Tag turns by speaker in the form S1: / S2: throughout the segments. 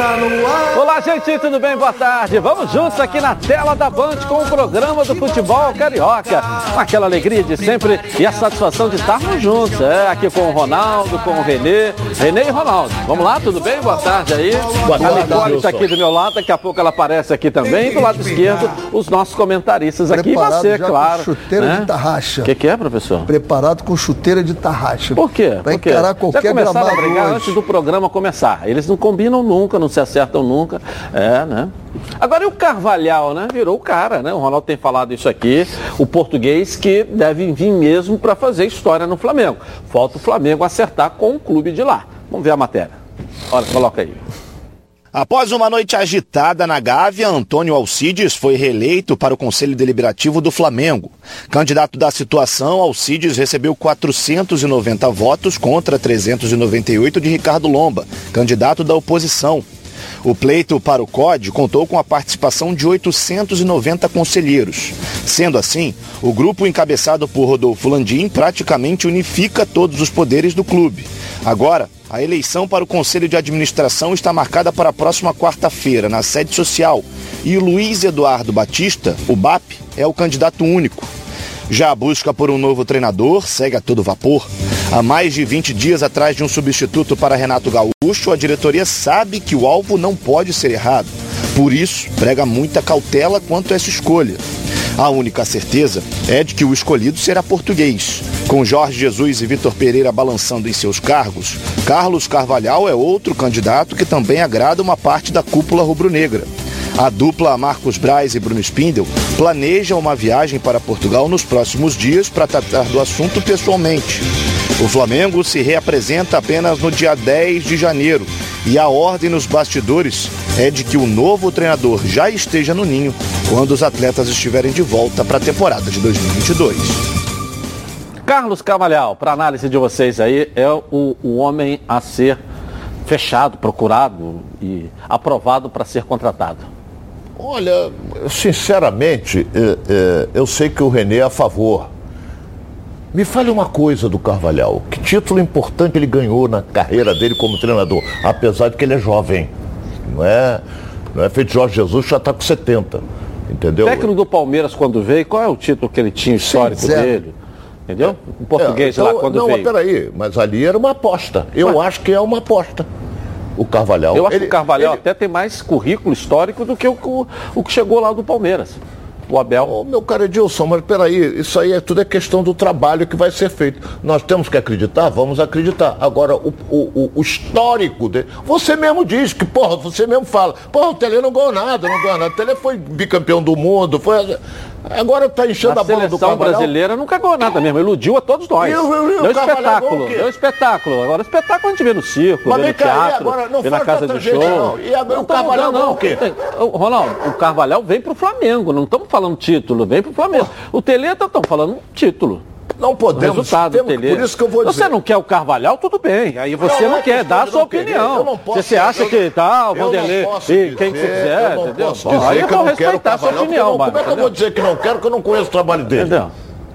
S1: Está no ar.
S2: Olá, gente, tudo bem? Boa tarde. Vamos juntos aqui na tela da Band com o programa do futebol carioca. Aquela alegria de sempre e a satisfação de estarmos juntos. É, aqui com o Ronaldo, com o Renê. Renê e Ronaldo. Vamos lá, tudo bem? Boa tarde aí.
S3: Boa tarde,
S2: a Nicole está aqui do meu lado, daqui a pouco ela aparece aqui também. E do lado esquerdo, os nossos comentaristas aqui. E
S1: Preparado
S2: você,
S1: já com
S2: claro.
S1: chuteira de tarraxa.
S2: O que, que é, professor?
S1: Preparado com chuteira de tarraxa.
S2: Por quê?
S1: Vai
S2: Por quê?
S1: encarar
S2: Já
S1: qualquer
S2: começaram a
S1: gramado
S2: brigar
S1: hoje.
S2: antes do programa começar. Eles não combinam nunca, não se acertam nunca. É, né? Agora e o Carvalhal, né? Virou o cara, né? O Ronaldo tem falado isso aqui. O português que deve vir mesmo para fazer história no Flamengo. Falta o Flamengo acertar com o clube de lá. Vamos ver a matéria. Olha, coloca aí.
S3: Após uma noite agitada na Gávea, Antônio Alcides foi reeleito para o Conselho Deliberativo do Flamengo. Candidato da situação, Alcides recebeu 490 votos contra 398 de Ricardo Lomba, candidato da oposição. O pleito para o COD contou com a participação de 890 conselheiros. Sendo assim, o grupo encabeçado por Rodolfo Landim praticamente unifica todos os poderes do clube. Agora, a eleição para o Conselho de Administração está marcada para a próxima quarta-feira, na sede social, e o Luiz Eduardo Batista, o BAP, é o candidato único. Já a busca por um novo treinador segue a todo vapor. Há mais de 20 dias atrás de um substituto para Renato Gaúcho, a diretoria sabe que o alvo não pode ser errado. Por isso, prega muita cautela quanto a essa escolha. A única certeza é de que o escolhido será português. Com Jorge Jesus e Vitor Pereira balançando em seus cargos, Carlos Carvalhal é outro candidato que também agrada uma parte da cúpula rubro-negra. A dupla Marcos Braz e Bruno Spindel planeja uma viagem para Portugal nos próximos dias para tratar do assunto pessoalmente. O Flamengo se reapresenta apenas no dia 10 de janeiro e a ordem nos bastidores é de que o novo treinador já esteja no ninho quando os atletas estiverem de volta para a temporada de 2022.
S2: Carlos Carvalhal, para análise de vocês aí, é o, o homem a ser fechado, procurado e aprovado para ser contratado.
S4: Olha, sinceramente, é, é, eu sei que o Renê é a favor. Me fale uma coisa do Carvalhal. Que título importante ele ganhou na carreira dele como treinador, apesar de que ele é jovem. Não é, não é feito Jorge Jesus, já está com 70. Entendeu?
S2: técnico do Palmeiras quando veio, qual é o título que ele tinha histórico
S1: zero.
S2: dele? Entendeu? Em português
S4: É,
S2: lá
S4: então,
S2: quando
S4: não,
S2: veio.
S4: mas peraí, mas ali era uma aposta. Eu acho que é uma aposta. O Carvalhal.
S2: Eu acho
S4: ele-
S2: que o Carvalhal
S4: ele-
S2: até tem mais currículo histórico do que o, o, o que chegou lá do Palmeiras. O Abel.
S4: Ô, meu cara Edilson, mas peraí, isso aí é tudo é questão do trabalho que vai ser feito. Nós temos que acreditar? Vamos acreditar. Agora, o, o- o histórico dele. Você mesmo diz que, porra, você mesmo fala, porra, o Tele não ganhou nada, não ganhou nada. O Tele foi bicampeão do mundo, foi. Agora tá enchendo
S2: A
S4: a, bola do
S2: seleção
S4: Carvalhal.
S2: brasileira nunca ganhou nada mesmo, iludiu a todos nós.
S4: E o- e o
S2: deu espetáculo,
S4: o
S2: deu espetáculo. Agora, espetáculo a gente vê no circo,
S4: Mas
S2: vê no teatro,
S4: agora? Não
S2: vê na casa de show.
S4: não. E agora o
S2: tô
S4: Carvalhal
S2: mudando,
S4: ganhou o quê?
S2: Ronaldo, o Carvalhal vem pro Flamengo, não estamos falando título, vem pro Flamengo. O Teleta estão falando título.
S4: Não podemos.
S2: Resultado,
S4: temos-. Por isso que eu vou
S2: Você
S4: dizer.
S2: não quer o Carvalhal, tudo bem. Aí você
S4: Não,
S2: não,
S4: é
S2: quer
S4: questão
S2: dar a sua
S4: não querer.
S2: opinião.
S4: Eu não posso-
S2: você acha
S4: eu não-
S2: que tal,
S4: eu não
S2: Vanderlei,
S4: posso
S2: e quem
S4: dizer,
S2: você quiser,
S4: eu não
S2: entendeu?
S4: posso dizer
S2: aí eu
S4: que eu
S2: vou
S4: não
S2: respeitar a sua opinião,
S4: não-. Como é que eu vou dizer que não quero, que eu não conheço o trabalho dele?
S2: Entendeu?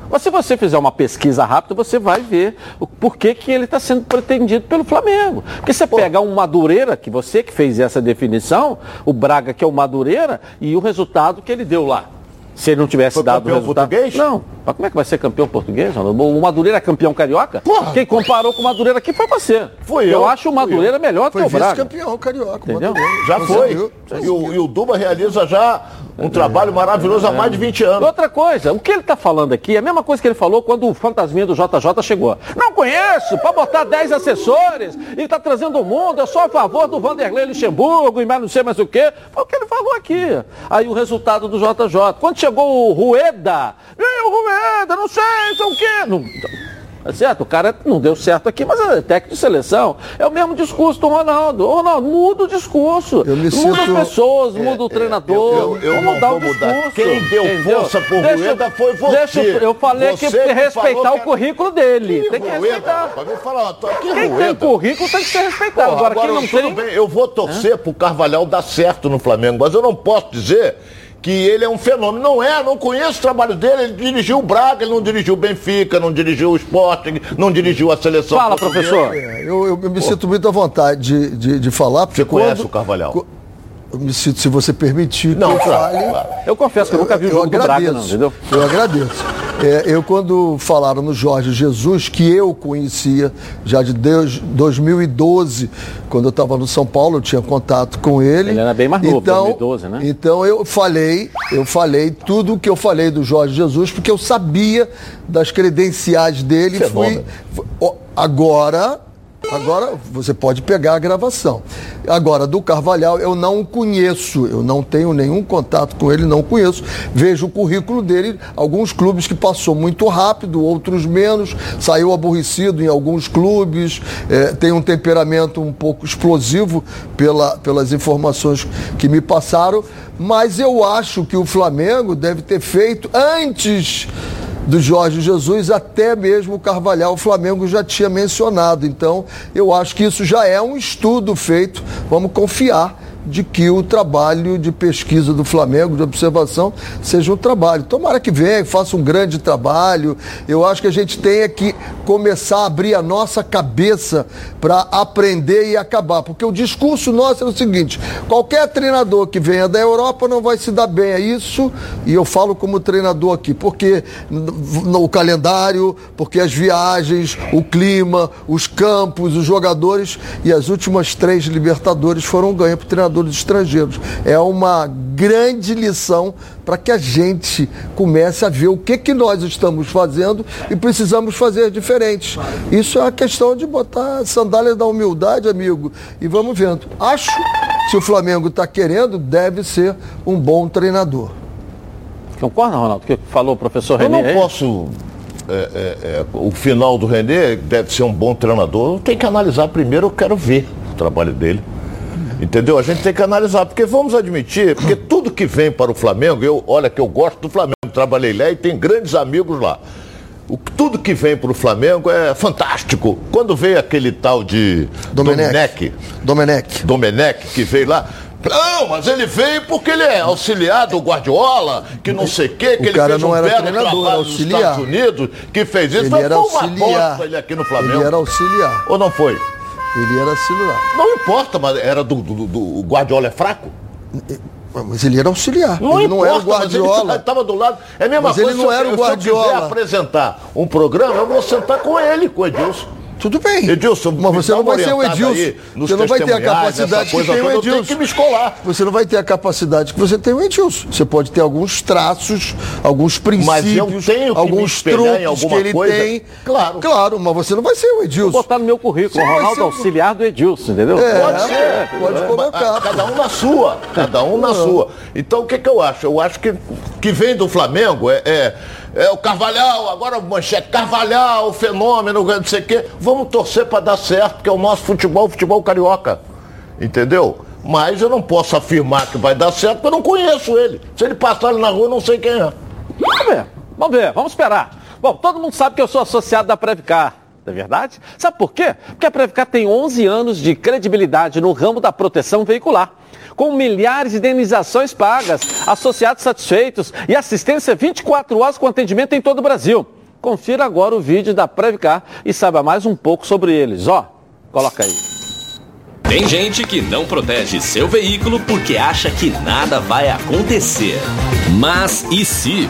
S2: Mas se você fizer uma pesquisa rápida, você vai ver o porquê que ele está sendo pretendido pelo Flamengo. Porque você pega um Madureira, que você que fez essa definição, o Braga que é o Madureira, e o resultado que ele deu lá. Se ele não tivesse
S4: Foi
S2: dado o resultado.
S4: português?
S2: Não. Mas como é que vai ser campeão português? O Madureira é campeão carioca?
S4: Porra.
S2: Quem comparou com o Madureira aqui foi você.
S4: Fui
S2: eu.
S4: eu.
S2: acho o Madureira melhor do
S1: Foi
S2: que o Braga.
S1: vice-campeão carioca.
S2: Entendeu?
S1: Madureira.
S4: Já foi. E o, e o Duba realiza já um trabalho maravilhoso há mais de 20 anos.
S2: Outra coisa, o que ele está falando aqui é a mesma coisa que ele falou quando o fantasminha do JJ chegou. Não conheço, para botar 10 assessores e está trazendo o mundo, eu sou a favor do Vanderlei Luxemburgo e mais não sei mais o quê. Foi o que ele falou aqui. Aí o resultado do JJ. Quando chegou o Rueda, e o Rueda, não sei, sei o quê. Não, Tá certo? O cara não deu certo aqui, mas é técnico de seleção. É o mesmo discurso do Ronaldo. Ô, Ronaldo, muda o discurso.
S1: Eu
S2: muda
S1: sinto-
S2: as pessoas, muda o treinador.
S4: eu- eu
S2: Vamos
S4: não
S2: mudar
S4: vou
S2: o
S4: mudar.
S2: discurso.
S4: Quem deu
S2: entendeu?
S4: força pro
S2: Deixa-
S4: Rueda foi você.
S2: deixa eu- eu falei que
S4: Você que
S2: respeitar
S4: falou
S2: o
S4: que-
S2: currículo dele.
S4: Que
S2: tem que
S4: Rueda,
S2: respeitar.
S4: rapaz, falar, tô aqui
S2: Quem tem
S4: Rueda.
S2: currículo tem que ser respeitado.
S4: Porra,
S2: agora, quem não tem.
S4: bem, eu vou torcer pro Carvalhal dar certo no Flamengo, mas eu não posso dizer que ele é um fenômeno. Não é, não conheço o trabalho dele. Ele dirigiu o Braga, ele não dirigiu o Benfica, não dirigiu o Sporting, não dirigiu a seleção.
S2: Fala,
S4: portuguesa.
S2: professor.
S1: É, eu, eu- eu me sinto muito à vontade de, de, de falar. porque
S4: Você conhece
S1: quando-
S4: o Carvalhal?
S1: co- Eu me sinto, se você permitir,
S4: Não,
S1: que eu
S4: claro,
S1: fale.
S4: claro.
S2: Eu confesso que eu nunca vi o jogo do Braga, não, entendeu?
S1: Eu agradeço. É, eu, quando falaram no Jorge Jesus, que eu conhecia já de Deus, 2012, quando eu estava no São Paulo, eu tinha contato com ele.
S2: Ele era bem mais novo,
S1: então,
S2: 2012, né?
S1: Então eu falei, eu falei tudo o que eu falei do Jorge Jesus, porque eu sabia das credenciais dele. Fui,
S4: Fenômeno.
S1: fui- ó, agora, agora você pode pegar a gravação. Agora, do Carvalhal, eu não conheço, eu não tenho nenhum contato com ele, não conheço. Vejo o currículo dele, alguns clubes que passou muito rápido, outros menos, saiu aborrecido em alguns clubes, eh, tem um temperamento um pouco explosivo pela, pelas informações que me passaram, mas eu acho que o Flamengo deve ter feito antes do Jorge Jesus, até mesmo o Carvalhal, o Flamengo já tinha mencionado. Então, eu acho que isso já é um estudo feito. Vamos confiar de que o trabalho de pesquisa do Flamengo, de observação, seja um trabalho. Tomara que venha, faça um grande trabalho. Eu acho que a gente tem que começar a abrir a nossa cabeça para aprender e acabar. Porque o discurso nosso é o seguinte: qualquer treinador que venha da Europa não vai se dar bem a isso, e eu falo como treinador aqui, porque o calendário, porque as viagens, o clima, os campos, os jogadores e as últimas três Libertadores foram ganhas por treinadores estrangeiros. É uma grande lição para que a gente comece a ver o que, que nós estamos fazendo e precisamos fazer diferentes. Isso é a questão de botar a sandália da humildade, amigo, e vamos vendo. Acho, se o Flamengo está querendo, deve ser um bom treinador.
S2: Concorda, Ronaldo? O que falou o professor
S4: Eu
S2: Renê?
S4: não posso. é, é, é, o final do Renê deve ser um bom treinador. Tem que analisar primeiro, eu quero ver o trabalho dele. Entendeu? A gente tem que analisar, porque vamos admitir, porque tudo que vem para o Flamengo, eu, olha que eu gosto do Flamengo, trabalhei lá e tem grandes amigos lá. O, tudo que vem para o Flamengo é fantástico. Quando veio aquele tal de
S1: Domenech. Domenech.
S4: Domenech, que veio lá. Não, mas ele veio porque ele é auxiliar do Guardiola, que não sei o quê, que
S1: O
S4: ele
S1: cara
S4: fez
S1: não
S4: um
S1: era
S4: belo
S1: treinador,
S4: trabalho
S1: era
S4: nos
S1: auxiliar.
S4: Estados Unidos, que fez isso.
S1: Ele
S4: Foi
S1: era
S4: uma
S1: auxiliar.
S4: bosta ele aqui no Flamengo.
S1: Ele era auxiliar.
S4: Ou não foi?
S1: Ele era auxiliar.
S4: Não importa, mas era do, do, do- o Guardiola é fraco?
S1: Mas ele era auxiliar.
S4: Não
S1: ele não era o
S4: importa, mas ele
S1: Guardiola.
S4: estava do lado. É a mesma
S1: Mas ele
S4: coisa
S1: não
S4: se eu-
S1: era o
S4: Se eu
S1: Guardiola.
S4: quiser apresentar um programa, eu vou sentar com ele, com o Edilson.
S1: Tudo bem.
S4: Edilson,
S1: mas você não vai ser o Edilson.
S4: aí
S1: Você não vai ter a capacidade que tem o
S4: toda, eu tenho
S1: Edilson.
S4: que me escolar.
S1: Você não vai ter a capacidade que você tem o Edilson. Você pode ter alguns traços, alguns princípios,
S4: Mas eu tenho
S1: alguns truques que ele
S4: coisa.
S1: tem.
S4: Claro.
S1: Claro, mas você não vai ser o
S2: Vou
S1: Edilson.
S2: botar no meu currículo,
S1: Sim,
S2: Ronaldo
S1: ser
S2: auxiliar do Edilson, entendeu?
S1: É,
S4: Pode ser.
S1: pode colocar.
S4: Cada um na sua. Cada um na sua. Então o que, que eu acho? Eu acho que que vem do Flamengo é, é, o Carvalhal, agora manchete, Carvalhal, fenômeno, não sei o quê. Vamos torcer para dar certo, porque é o nosso futebol, o futebol carioca. Entendeu? Mas eu não posso afirmar que vai dar certo, porque eu não conheço ele. Se ele passar ali na rua, eu não sei quem é.
S2: Vamos ver, vamos ver, vamos esperar. Bom, todo mundo sabe que eu sou associado da Previcar. Não é verdade? Sabe por quê? Porque a Previcar tem 11 anos de credibilidade no ramo da proteção veicular. Com milhares de indenizações pagas, associados satisfeitos e assistência 24 horas com atendimento em todo o Brasil. Confira agora o vídeo da Previcar e saiba mais um pouco sobre eles. Ó, coloca aí.
S5: Tem gente que não protege seu veículo porque acha que nada vai acontecer. Mas e se?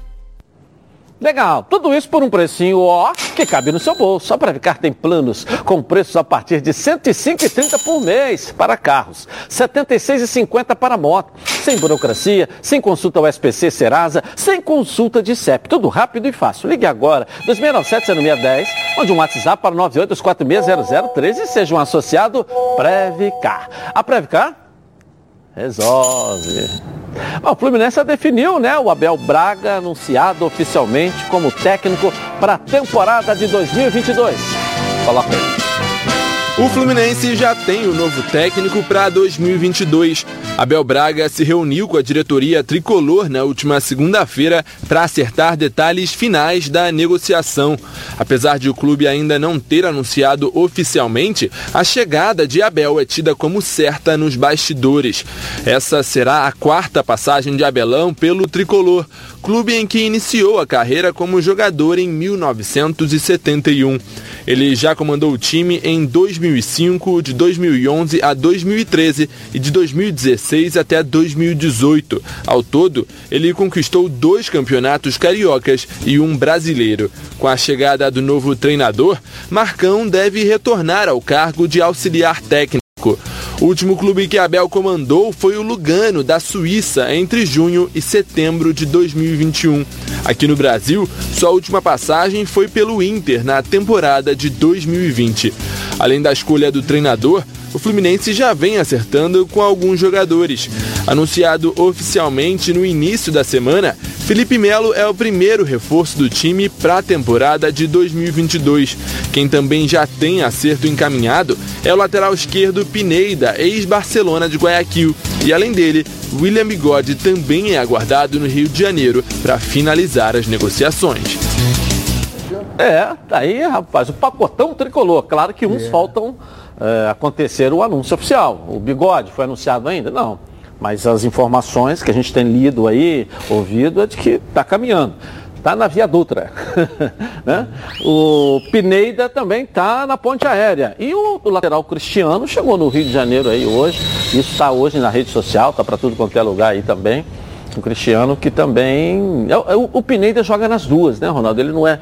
S2: Legal, tudo isso por um precinho ó que cabe no seu bolso. A Previcar tem planos com preços a partir de R$ 105,30 por mês para carros, R$ 76,50 para moto, sem burocracia, sem consulta ao SPC Serasa, sem consulta de CEP, tudo rápido e fácil. Ligue agora, 2697-0610, mande um WhatsApp para 982460013 e seja um associado Previcar. A Previcar resolve. Bom, o Fluminense definiu, né? O Abel Braga anunciado oficialmente como técnico para a temporada de 2022. Coloca aí.
S6: O Fluminense já tem o novo técnico para 2022. Abel Braga se reuniu com a diretoria tricolor na última segunda-feira para acertar detalhes finais da negociação. Apesar de o clube ainda não ter anunciado oficialmente, a chegada de Abel é tida como certa nos bastidores. Essa será a quarta passagem de Abelão pelo tricolor, clube em que iniciou a carreira como jogador em 1971. Ele já comandou o time em 2005, de 2011 a 2013 e de 2016 até 2018. Ao todo, ele conquistou dois campeonatos cariocas e um brasileiro. Com a chegada do novo treinador, Marcão deve retornar ao cargo de auxiliar técnico. O último clube que Abel comandou foi o Lugano, da Suíça, entre junho e setembro de 2021. Aqui no Brasil, sua última passagem foi pelo Inter na temporada de 2020. Além da escolha do treinador, o Fluminense já vem acertando com alguns jogadores. Anunciado oficialmente no início da semana, Felipe Melo é o primeiro reforço do time para a temporada de 2022. Quem também já tem acerto encaminhado é o lateral esquerdo Pineida, ex-Barcelona de Guayaquil. E além dele, William Bigode também é aguardado no Rio de Janeiro para finalizar as negociações.
S2: É, tá aí, rapaz, o pacotão tricolor. Claro que uns é. faltam é, acontecer o anúncio oficial. O bigode foi anunciado ainda? Não. Mas as informações que a gente tem lido aí, ouvido, é de que está caminhando. Está na Via Dutra. né? O Pineida também está na ponte aérea. E o, o, lateral Cristiano chegou no Rio de Janeiro aí hoje. Isso está hoje na rede social, está para tudo quanto é lugar aí também o Cristiano que também. É, é, o, o Pineda joga nas duas, né, Ronaldo? Ele não é.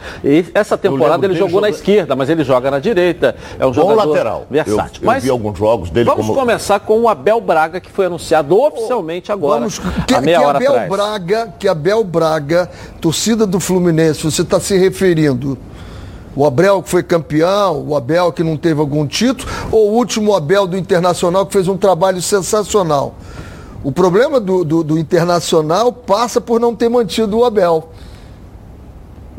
S2: Essa temporada ele jogou joga... na esquerda, mas ele joga na direita. É um Bom jogador
S4: lateral.
S2: versátil.
S4: Eu, mas vi alguns jogos dele.
S2: Vamos
S4: como...
S2: começar com o Abel Braga, que foi anunciado oficialmente agora. Vamos,
S1: que,
S2: a meia
S1: que
S2: hora
S1: Abel
S2: atrás.
S1: Braga, que Abel Braga, torcida do Fluminense, você está se referindo. O Abel que foi campeão, o Abel que não teve algum título, ou o último Abel do Internacional que fez um trabalho sensacional? O problema do, do, do Internacional passa por não ter mantido o Abel.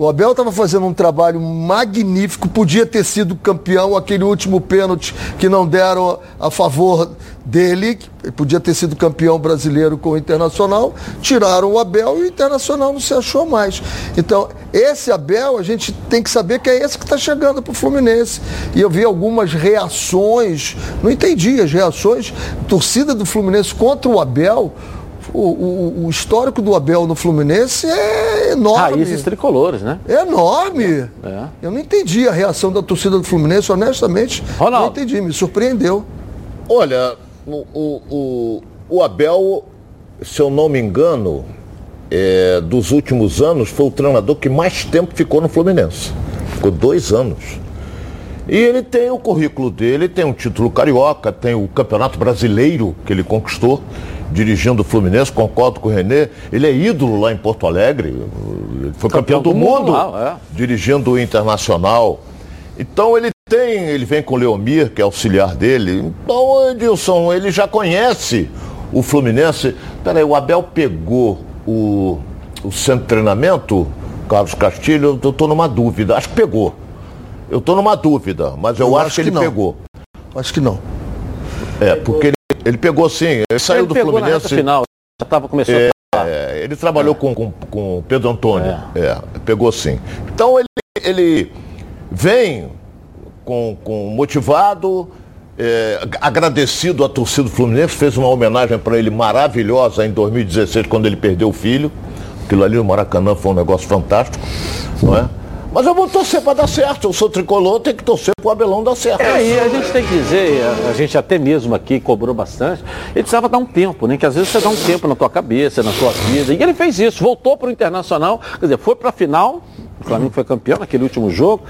S1: O Abel estava fazendo um trabalho magnífico, podia ter sido campeão, aquele último pênalti que não deram a favor dele, podia ter sido campeão brasileiro com o Internacional, tiraram o Abel e o Internacional não se achou mais. Então, esse Abel, a gente tem que saber que é esse que está chegando para o Fluminense. E eu vi algumas reações, não entendi as reações, torcida do Fluminense contra o Abel o, o, o, histórico do Abel no Fluminense é enorme.
S2: Raízes tricolores, né?
S1: É enorme. É. Eu não entendi a reação da torcida do Fluminense, honestamente. Ronaldo. Não entendi, me surpreendeu.
S4: Olha, o, o, o Abel, se eu não me engano, é, dos últimos anos, foi o treinador que mais tempo ficou no Fluminense. Ficou dois anos. E ele tem o currículo dele, tem um título carioca, tem o Campeonato Brasileiro que ele conquistou dirigindo o Fluminense, concordo com o Renê. Ele é ídolo lá em Porto Alegre, foi campeão, campeão do, do, mundo, mundo lá, é. dirigindo o Internacional. Então ele tem, ele vem com o Leomir, que é auxiliar dele. Então, Edilson, ele já conhece o Fluminense. Peraí, o Abel pegou o, o centro de treinamento, Carlos Castilho, eu estou numa dúvida. Acho que pegou. Eu estou numa dúvida, mas eu, eu acho, acho, que ele
S1: não.
S4: pegou.
S1: Acho que não.
S4: É, porque ele ele pegou sim, ele saiu ele do pegou Fluminense.
S2: Na final, já estava começando.
S4: É, é, ele trabalhou é. com, com, com o Pedro Antônio. É. é. pegou sim. Então ele, ele vem com, com motivado, é, agradecido à torcida do Fluminense, fez uma homenagem para ele maravilhosa em 2016, quando ele perdeu o filho. Aquilo ali no Maracanã foi um negócio fantástico, não é? Mas eu vou torcer para dar certo. Eu sou tricolor, tenho que torcer para o Abelão dar certo.
S2: É, e a gente tem que dizer, a, a, gente até mesmo aqui cobrou bastante, ele precisava dar um tempo, né? Que às vezes você dá um tempo na tua cabeça, na tua vida. E ele fez isso, voltou para o Internacional, quer dizer, foi para a final, o Flamengo foi campeão naquele último jogo,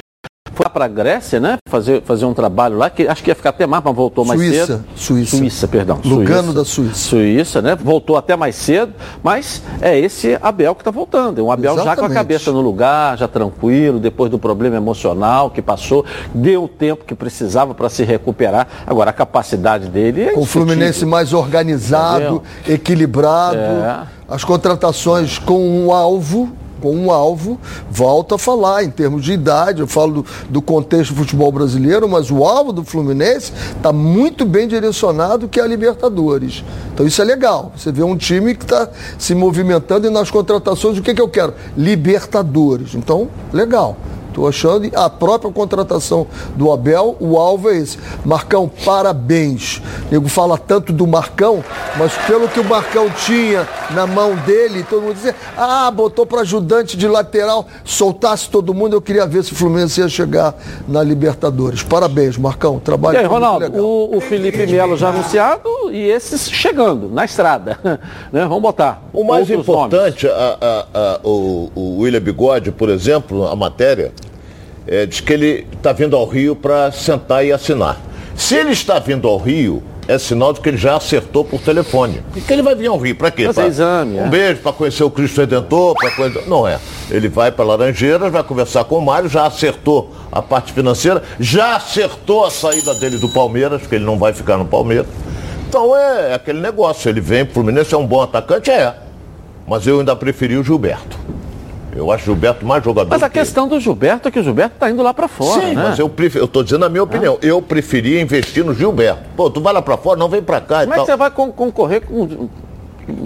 S2: foi para a Grécia, né? Fazer, fazer um trabalho lá, que acho que ia ficar até mais, mas voltou mais
S1: Suíça,
S2: cedo.
S1: Suíça.
S2: Suíça, perdão.
S1: Lugano Suíça, da Suíça.
S2: Suíça, né? Voltou até mais cedo, mas é esse Abel que está voltando. É um Abel Exatamente. já com a cabeça no lugar, já tranquilo, depois do problema emocional que passou, deu o tempo que precisava para se recuperar. Agora, a capacidade dele é.
S1: Com o Fluminense mais organizado, Entendeu? equilibrado, é. as contratações com um alvo com um alvo, volto a falar, em termos de idade, eu falo do, do contexto do futebol brasileiro, mas o alvo do Fluminense está muito bem direcionado, que é a Libertadores. Então isso é legal. Você vê um time que está se movimentando e nas contratações, o que, que eu quero? Libertadores. Então, legal. Estou achando, e a própria contratação do Abel, o alvo é esse. Marcão, parabéns. O nego fala tanto do Marcão, mas pelo que o Marcão tinha na mão dele, todo mundo dizia, ah, botou para ajudante de lateral, soltasse todo mundo, eu queria ver se o Fluminense ia chegar na Libertadores. Parabéns, Marcão, trabalho
S2: E aí, Ronaldo,
S1: legal.
S2: o, o Felipe Melo já anunciado e esses chegando na estrada. né? Vamos botar.
S4: O mais importante, a- a- a- o, o William Bigode, por exemplo, a matéria, é, diz que ele está vindo ao Rio para sentar e assinar. Se ele está vindo ao Rio, é sinal de que ele já acertou por telefone. E que ele vai vir ao Rio para quê?
S2: Fazer
S4: Pra-
S2: exame,
S4: Um
S2: é.
S4: beijo para conhecer o Cristo Redentor, para conhecer... Não é. Ele vai para Laranjeiras, vai conversar com o Mário, já acertou a parte financeira, já acertou a saída dele do Palmeiras, porque ele não vai ficar no Palmeiras. Então é aquele negócio, ele vem pro Fluminense, é um bom atacante? É. Mas eu ainda preferi o Gilberto. Eu acho o Gilberto mais jogador
S2: Mas a
S4: que ele.
S2: questão do Gilberto é que o Gilberto está indo lá para fora,
S4: Sim,
S2: né?
S4: mas eu, prefiro, eu tô dizendo a minha opinião. Eu preferia investir no Gilberto. Pô, tu vai lá pra fora, não vem pra cá
S2: Como
S4: e
S2: é que você vai con- concorrer com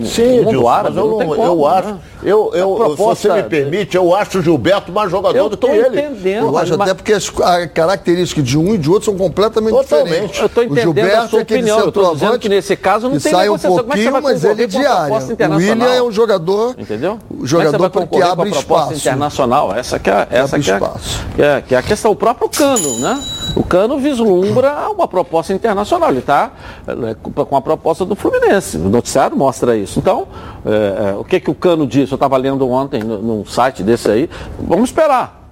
S4: Sim,
S2: mundo
S4: Edilson,
S2: árabe?
S4: mas eu,
S2: Não como,
S4: eu
S2: né?
S4: acho. Eu, eu, eu-
S2: proposta-
S4: se você me permite, eu acho o Gilberto mais jogador
S2: Eu
S4: do
S2: tô
S4: que ele.
S2: entendendo.
S1: Eu acho
S2: mas-
S1: até porque as a características de um e de outro são completamente
S4: Totalmente.
S1: diferentes.
S2: Eu estou
S1: O
S2: entendendo
S1: Gilberto
S2: a sua
S1: é
S2: opinião. Eu estou dizendo que nesse caso não tem
S1: sai um
S2: é
S1: pouquinho, mas ele é
S2: proposta
S1: O? William é um jogador,
S2: Entendeu?
S1: o
S2: Como é que
S1: jogador
S2: você vai
S1: que abre
S2: com a proposta
S1: espaço.
S2: internacional. Essa que é, essa
S1: abre
S2: que é,
S1: espaço.
S2: que, é, que é a questão. O próprio Cano, né? O Cano vislumbra uma proposta internacional. Ele está com a proposta do Fluminense. O noticiário mostra isso. Então, é, é, o que, que o Cano disse? Eu estava lendo ontem num site desse aí. Vamos esperar.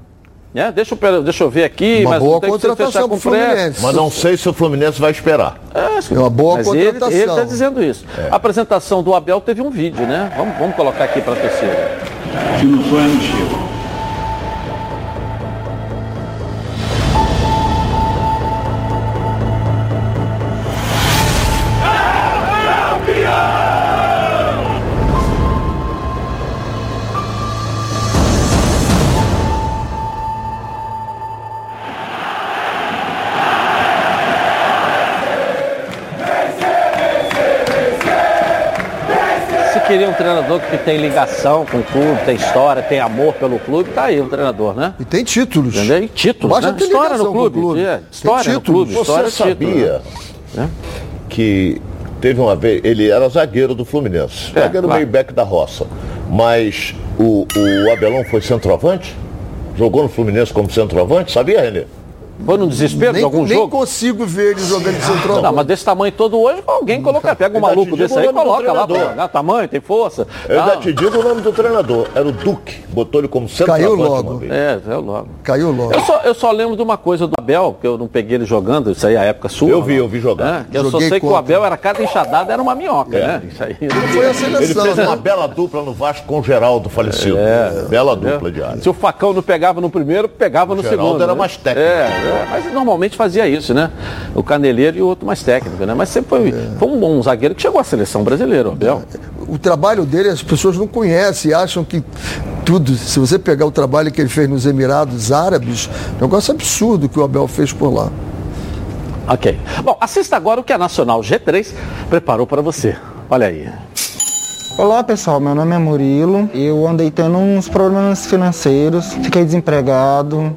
S2: Né? Deixa, eu, deixa eu ver aqui,
S1: Uma
S2: mas
S1: boa
S2: não tem que você fechar
S1: contratação
S2: com.
S1: Fluminense.
S4: Mas não sei se o Fluminense vai esperar.
S2: É,
S1: É uma boa
S2: mas ele-
S1: contratação.
S2: Ele está dizendo isso. A apresentação do Abel teve um vídeo, né? Vamos, vamos colocar aqui para a torcida.
S7: Se não sonha, não
S2: treinador que tem ligação com o clube, tem história, tem amor pelo clube, tá aí o treinador, né?
S1: E tem títulos.
S2: Entendeu? E títulos,
S1: Basta
S2: né?
S1: ter
S2: História
S1: ligação
S2: no clube.
S1: clube.
S2: é,
S1: Tem
S2: História no
S1: títulos.
S2: clube.
S4: Você
S2: História é
S4: sabia
S2: né?
S4: que teve uma vez, ele era zagueiro do Fluminense,
S2: É,
S4: zagueiro
S2: claro.
S4: meio back da roça, mas o, o Abelão foi centroavante? Jogou no Fluminense como centroavante, sabia, Renê?
S2: Foi no desespero de
S1: Nem,
S2: algum
S1: nem
S2: jogo?
S1: consigo ver ele jogando de centroavante.
S2: Não, mas desse tamanho todo hoje, alguém coloca, pega um maluco desse aí e coloca lá, ah, tamanho, tem força.
S4: Eu
S2: Ah,
S4: já te digo o nome do treinador, era o Duque, botou ele como centroavante
S1: Caiu logo.
S2: É, é logo.
S1: Caiu logo.
S2: Eu só, eu só lembro de uma coisa do Abel, que eu não peguei ele jogando, isso aí é a época sua.
S4: Eu vi,
S2: não?
S4: eu vi jogar.
S2: É, eu só
S1: Joguei
S2: sei que o
S1: contra.
S2: Abel era cada enxadada, era uma minhoca,
S4: É.
S2: né? Isso aí.
S1: Foi a
S4: Ele
S1: seleção,
S4: fez
S1: né?
S4: uma bela dupla no Vasco com o Geraldo falecido. bela dupla de área.
S2: Se o facão não pegava no primeiro, pegava no
S4: Geraldo
S2: segundo.
S4: era
S2: né?
S4: mais técnico.
S2: É, é, mas normalmente fazia isso, né? O caneleiro e o outro mais técnico, né? Mas sempre foi,
S1: É.
S2: foi um bom zagueiro que chegou à seleção brasileira, o Abel.
S1: O trabalho dele as pessoas não conhecem e acham que tudo. Se você pegar o trabalho que ele fez nos Emirados Árabes, é um negócio absurdo que o Abel fez por lá.
S2: Ok. Bom, assista agora o que a Nacional G3 preparou para você. Olha aí.
S8: Olá pessoal, meu nome é Murilo. Eu andei tendo uns problemas financeiros, fiquei desempregado,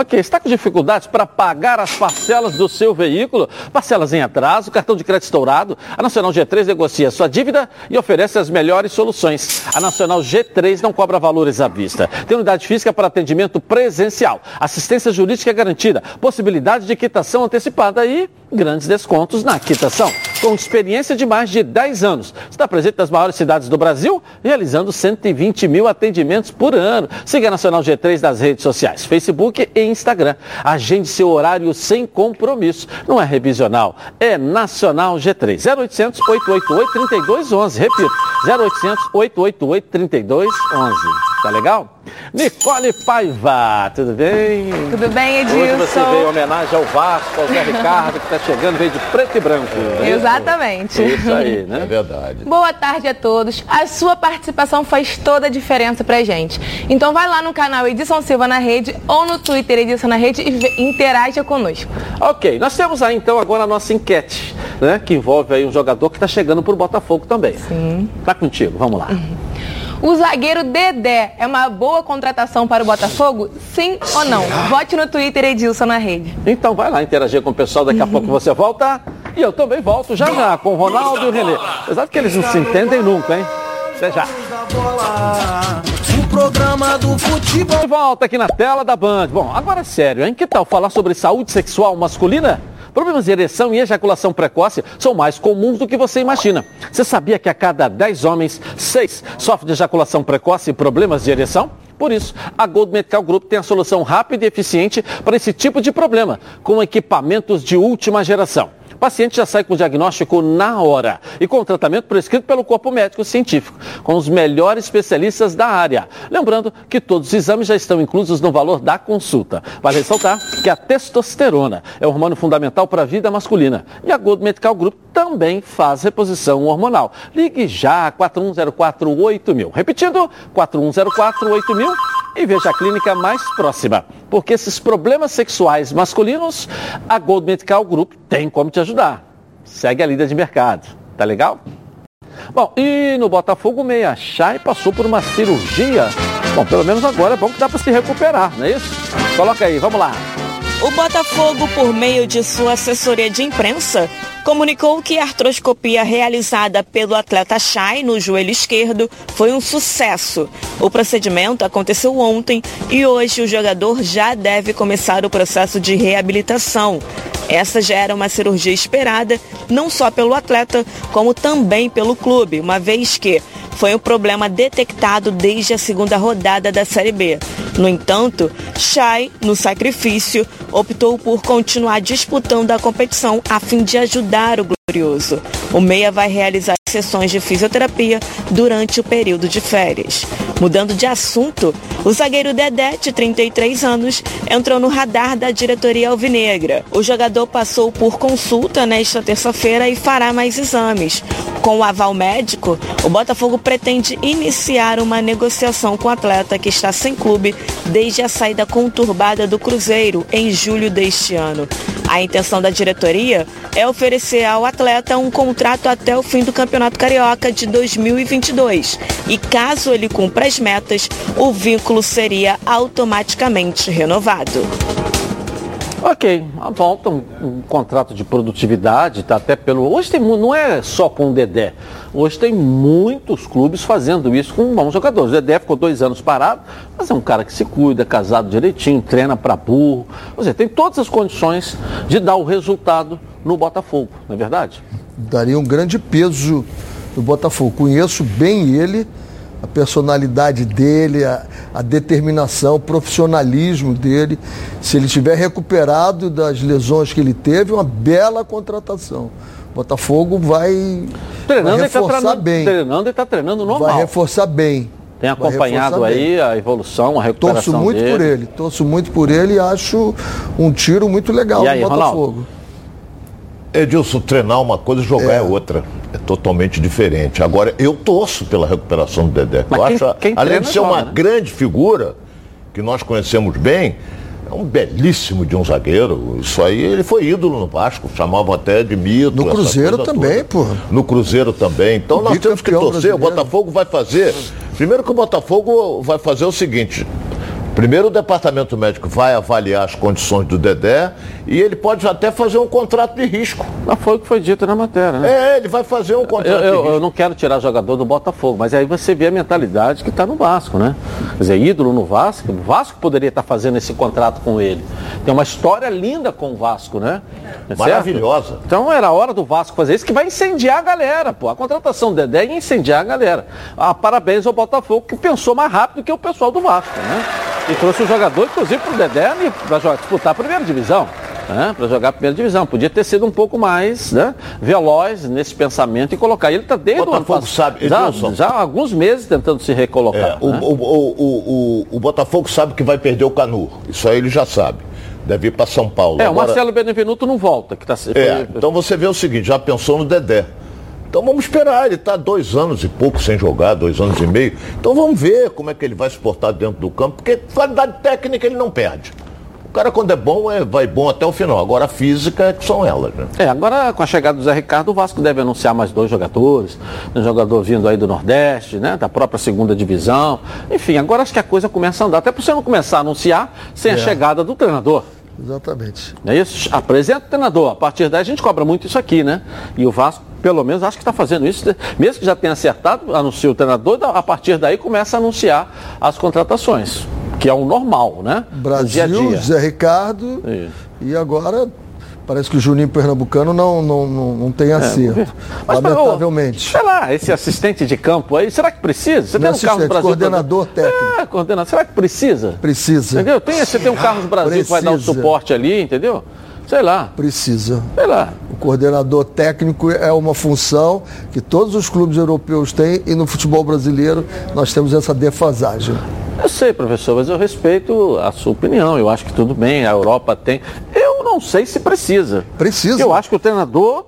S2: Ok, está com dificuldades para pagar as parcelas do seu veículo? Parcelas em atraso, cartão de crédito estourado? A Nacional G3 negocia sua dívida e oferece as melhores soluções. A Nacional G3 não cobra valores à vista. Tem unidade física para atendimento presencial, assistência jurídica garantida, possibilidade de quitação antecipada e grandes descontos na quitação. com experiência de mais de 10 anos. Está presente nas maiores cidades do Brasil, realizando 120 mil atendimentos por ano. Siga a Nacional G3 nas redes sociais, Facebook e Instagram. Agende seu horário sem compromisso. Não é revisional, é Nacional G3. 0800 888 3211. Repito, 0800 888 3211. Tá legal? Nicole Paiva, tudo bem?
S9: Tudo bem, Edilson?
S2: Hoje você veio em homenagem ao Vasco, ao Zé Ricardo, que está chegando, veio de preto e branco.
S9: É Exatamente.
S2: Isso aí, né?
S4: É verdade.
S9: Boa tarde a todos. A sua participação faz toda a diferença pra gente. Então vai lá no canal Edson Silva na rede ou no Twitter Edson na rede e interaja conosco.
S2: Ok, nós temos aí então agora a nossa enquete, né? Que envolve aí um jogador que está chegando para o Botafogo também.
S9: Sim.
S2: Tá contigo, vamos lá.
S9: O zagueiro Dedé é uma boa contratação para o Botafogo? Sim ou não? Vote no Twitter Edilson na rede.
S2: Então vai lá interagir com o pessoal, daqui a pouco você volta. E eu também volto já já com o Ronaldo e o Renê. Apesar de que eles não se entendem nunca, hein? Até já.
S10: O programa do futebol.
S2: De volta aqui na tela da Band. Bom, agora é sério, hein? Que tal falar sobre saúde sexual masculina? Problemas de ereção e ejaculação precoce são mais comuns do que você imagina. Você sabia que a cada 10 homens, 6 sofrem de ejaculação precoce e problemas de ereção? Por isso, a Gold Medical Group tem a solução rápida e eficiente para esse tipo de problema, com equipamentos de última geração. O paciente já sai com o diagnóstico na hora e com o tratamento prescrito pelo corpo médico científico, com os melhores especialistas da área. Lembrando que todos os exames já estão inclusos no valor da consulta. Vale ressaltar que a testosterona é o hormônio fundamental para a vida masculina e a Gold Medical Group também faz reposição hormonal. Ligue já 41048000. Repetindo, 41048000 e veja a clínica mais próxima. Porque esses problemas sexuais masculinos, a Gold Medical Group tem como te ajudar. Segue a líder de mercado. Tá legal? Bom, e no Botafogo, Meia Chay passou por uma cirurgia. Bom, pelo menos agora é bom que dá para se recuperar, não é isso? Coloca aí, vamos lá.
S11: O Botafogo, por meio de sua assessoria de imprensa, comunicou que a artroscopia realizada pelo atleta Chay no joelho esquerdo foi um sucesso. O procedimento aconteceu ontem e hoje o jogador já deve começar o processo de reabilitação. Essa já era uma cirurgia esperada, não só pelo atleta, como também pelo clube, uma vez que foi um problema detectado desde a segunda rodada da Série B. No entanto, Chay, no sacrifício, optou por continuar disputando a competição a fim de ajudar o Glorioso. O Meia vai realizar sessões de fisioterapia durante o período de férias. Mudando de assunto, o zagueiro Dedé, de 33 anos, entrou no radar da diretoria alvinegra. O jogador passou por consulta nesta terça-feira e fará mais exames. Com o aval médico, o Botafogo pretende iniciar uma negociação com o atleta que está sem clube desde a saída conturbada do Cruzeiro em julho deste ano. A intenção da diretoria é oferecer ao atleta um contrato até o fim do Campeonato Carioca de 2022. E caso ele cumpra as metas, o vínculo seria automaticamente renovado.
S2: Ok, a volta, um, um contrato de produtividade, tá até pelo. Hoje tem não é só com o Dedé. Hoje tem muitos clubes fazendo isso com bons jogadores. O Dedé ficou dois anos parado, mas é um cara que se cuida, casado direitinho, treina para burro. Ou seja, tem todas as condições de dar o resultado no Botafogo, não é verdade?
S1: daria um grande peso no Botafogo. Conheço bem ele, a personalidade dele, a, a determinação, o profissionalismo dele. Se ele estiver recuperado das lesões que ele teve, uma bela contratação. O Botafogo vai,
S2: Treinando
S1: vai
S2: está
S1: reforçar
S2: treinando,
S1: bem.
S2: treinando e está treinando normal.
S1: Vai reforçar bem.
S2: Tem acompanhado aí a evolução, a recuperação
S1: Torço muito
S2: dele.
S1: por ele, torço muito por ele e acho um tiro muito legal
S2: E aí,
S1: do
S2: Ronaldo?
S1: Botafogo.
S4: Edilson, treinar uma coisa e jogar é. outra. É totalmente diferente. Agora, eu torço pela recuperação do Dedé.
S2: Mas
S4: eu
S2: quem-
S4: acho,
S2: quem
S4: além de ser
S2: joga,
S4: uma
S2: né?
S4: grande figura, que nós conhecemos bem, é um belíssimo de um zagueiro. Isso aí, ele foi ídolo no Vasco, chamavam até de mito.
S1: No Cruzeiro também, pô.
S4: No Cruzeiro também. Então
S1: O
S4: nós temos que torcer. O
S1: brasileiro.
S4: Botafogo vai fazer. Primeiro que o Botafogo vai fazer o seguinte. Primeiro o departamento médico vai avaliar as condições do Dedé e ele pode até fazer um contrato de risco.
S2: Mas foi o que foi dito na matéria, né?
S4: É, ele vai fazer um
S2: Eu,
S4: contrato de
S2: eu-
S4: risco.
S2: eu não quero tirar jogador do Botafogo, mas aí você vê a mentalidade que está no Vasco, né? Quer dizer, ídolo no Vasco, o Vasco poderia estar fazendo esse contrato com ele. Tem uma história linda com o Vasco, né? É certo?
S4: Maravilhosa.
S2: Então era hora do Vasco fazer isso, que vai incendiar a galera, pô. A contratação do Dedé ia incendiar a galera. Ah, parabéns ao Botafogo, que pensou mais rápido que o pessoal do Vasco, né? E trouxe o jogador, inclusive, pro Dedé para disputar a primeira divisão. Né, para jogar a primeira divisão. Podia ter sido um pouco mais né, veloz nesse pensamento e colocar. Ele está desde o ano
S4: Botafogo
S2: passado.
S4: sabe,
S2: já, já há alguns meses tentando se recolocar.
S4: É, o,
S2: né?
S4: o, o, o, o- o Botafogo sabe que vai perder o Canu. Isso aí ele já sabe. Deve ir para São Paulo.
S2: É, o
S4: Agora-
S2: Marcelo Benevenuto não volta. Que tá,
S4: É, então você vê o seguinte, já pensou no Dedé. Então vamos esperar, ele está dois anos e pouco sem jogar, dois anos e meio. Então vamos ver como é que ele vai se portar dentro do campo, porque qualidade técnica ele não perde. O cara quando é bom, é, vai bom até o final. Agora a física é que são elas, né?
S2: É, agora com a chegada do Zé Ricardo, o Vasco deve anunciar mais dois jogadores. Um jogador vindo aí do Nordeste, né? Da própria segunda divisão. Enfim, agora acho que a coisa começa a andar. Até para você não começar a anunciar sem a
S1: É.
S2: chegada do treinador.
S1: Exatamente.
S2: É isso? Apresenta o treinador. A partir daí a gente cobra muito isso aqui, né? E o Vasco, pelo menos, acho que está fazendo isso. Mesmo que já tenha acertado, anuncia o treinador, a partir daí começa a anunciar as contratações. Que é o normal, né?
S1: Brasil,
S2: dia a dia.
S1: Zé Ricardo. E agora parece que o Juninho Pernambucano não, não, não, não tem acerto.
S2: É, Mas,
S1: Lamentavelmente.
S2: Sei lá, esse assistente de campo aí, será que precisa? Você
S1: Não
S2: tem um Carlos Brasil.
S1: coordenador técnico.
S2: É, coordenador. Será que precisa?
S1: Precisa.
S2: Entendeu? Tem, você tem um Carlos Brasil que vai dar o
S1: Precisa.
S2: suporte ali, entendeu? Sei lá.
S1: Precisa.
S2: Sei lá.
S1: O coordenador técnico é uma função que todos os clubes europeus têm e no futebol brasileiro nós temos essa defasagem.
S2: Eu sei, professor, mas eu respeito a sua opinião. Eu acho que tudo bem, a Europa tem. Eu não sei se precisa.
S1: Precisa.
S2: Eu acho que o treinador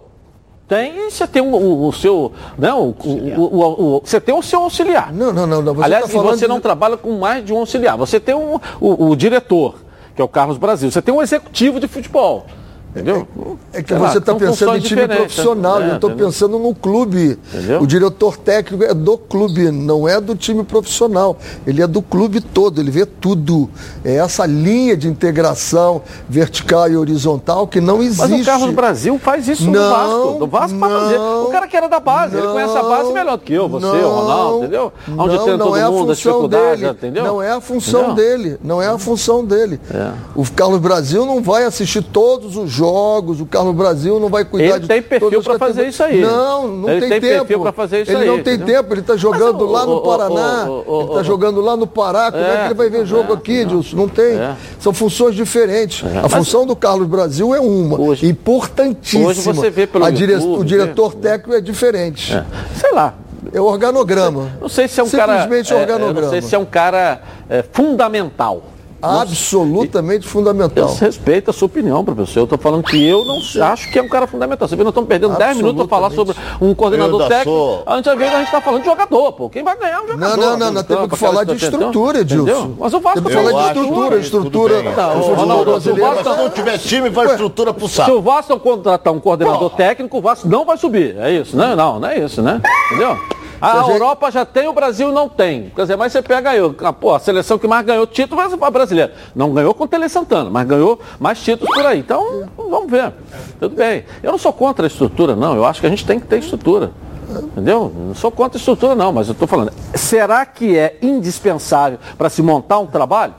S2: tem e você tem o, o- seu. Né, o, o- o- o- você tem o seu auxiliar.
S1: Não, não, não. não. Você
S2: Aliás,
S1: tá falando
S2: você não
S1: de-
S2: trabalha com mais de um auxiliar. Você tem um, o, o diretor, que é o Carlos Brasil. Você tem um executivo de futebol. Entendeu?
S1: É que você está
S2: são
S1: pensando em time
S2: né?
S1: profissional,
S2: É,
S1: eu estou pensando no clube.
S2: Entendeu?
S1: O diretor técnico é do clube, não é do time profissional. Ele é do clube todo, ele vê tudo. É essa linha de integração vertical e horizontal que não existe.
S2: Mas o Carlos Brasil faz isso no
S1: Não,
S2: Vasco. Do Vasco para fazer. O cara que era da base, ele conhece a base melhor do que eu, você, o Ronaldo, entendeu? Onde
S1: não,
S2: tem
S1: não
S2: todo
S1: é a
S2: mundo, a
S1: função dele.
S2: entendeu?
S1: Não é a função
S2: Entendeu?
S1: dele. Não é a função dele.
S2: É.
S1: O Carlos Brasil não vai assistir todos os jogos. O Carlos Brasil não vai cuidar
S2: Ele
S1: de
S2: tem perfil pra fazer isso aí.
S1: Não, não
S2: Ele
S1: tem,
S2: tem
S1: tempo.
S2: perfil pra fazer isso
S1: ele
S2: aí,
S1: não tem
S2: entendeu?
S1: tempo. Ele está jogando
S2: o-
S1: lá no
S2: o-
S1: Paraná.
S2: o- o-
S1: ele está jogando lá no Pará. Como é,
S2: É,
S1: que ele vai ver jogo
S2: é,
S1: aqui,
S2: não.
S1: Dilson? Não tem.
S2: É.
S1: São funções diferentes. A
S2: Mas-
S1: função do Carlos Brasil é uma, importantíssima.
S2: hoje você vê pelo
S1: A dire-
S2: YouTube,
S1: O diretor técnico é diferente.
S2: É. Sei lá.
S1: É o organograma.
S2: Não sei se é um cara.
S1: Simplesmente
S2: é,
S1: organograma.
S2: não sei se é um cara é, fundamental.
S1: Absolutamente fundamental.
S2: Eu respeito a sua opinião, professor. Eu estou falando que eu não acho que é um cara fundamental. Você vê, nós estamos perdendo 10 minutos para falar sobre um coordenador técnico.
S4: sou-
S2: Antes a gente está falando de jogador, pô. Quem vai ganhar é um jogador.
S1: Não, não, não,
S2: do
S1: temos que falar de estrutura, Edilson.
S2: entendeu? Mas o Vasco
S1: Temos que falar de estrutura, estrutura.
S2: Não, Ronaldo,
S1: brasileiro
S2: o Vasco
S4: Se não tiver time, vai estrutura pro
S2: Se
S4: saco.
S2: o Vasco não contratar um coordenador técnico, o Vasco não vai subir. É isso, né? Não, não é isso, né? Entendeu? A Europa já tem, o Brasil não tem. Quer dizer, mas você pega aí, a, pô, a seleção que mais ganhou título vai a brasileira. Não ganhou com o Tele Santana, mas ganhou mais títulos por aí. Então, vamos ver. Tudo bem. Eu não sou contra a estrutura, não. Eu acho que a gente tem que ter estrutura. Entendeu? Não sou contra a estrutura, não, mas eu estou falando. Será que é indispensável para se montar um trabalho?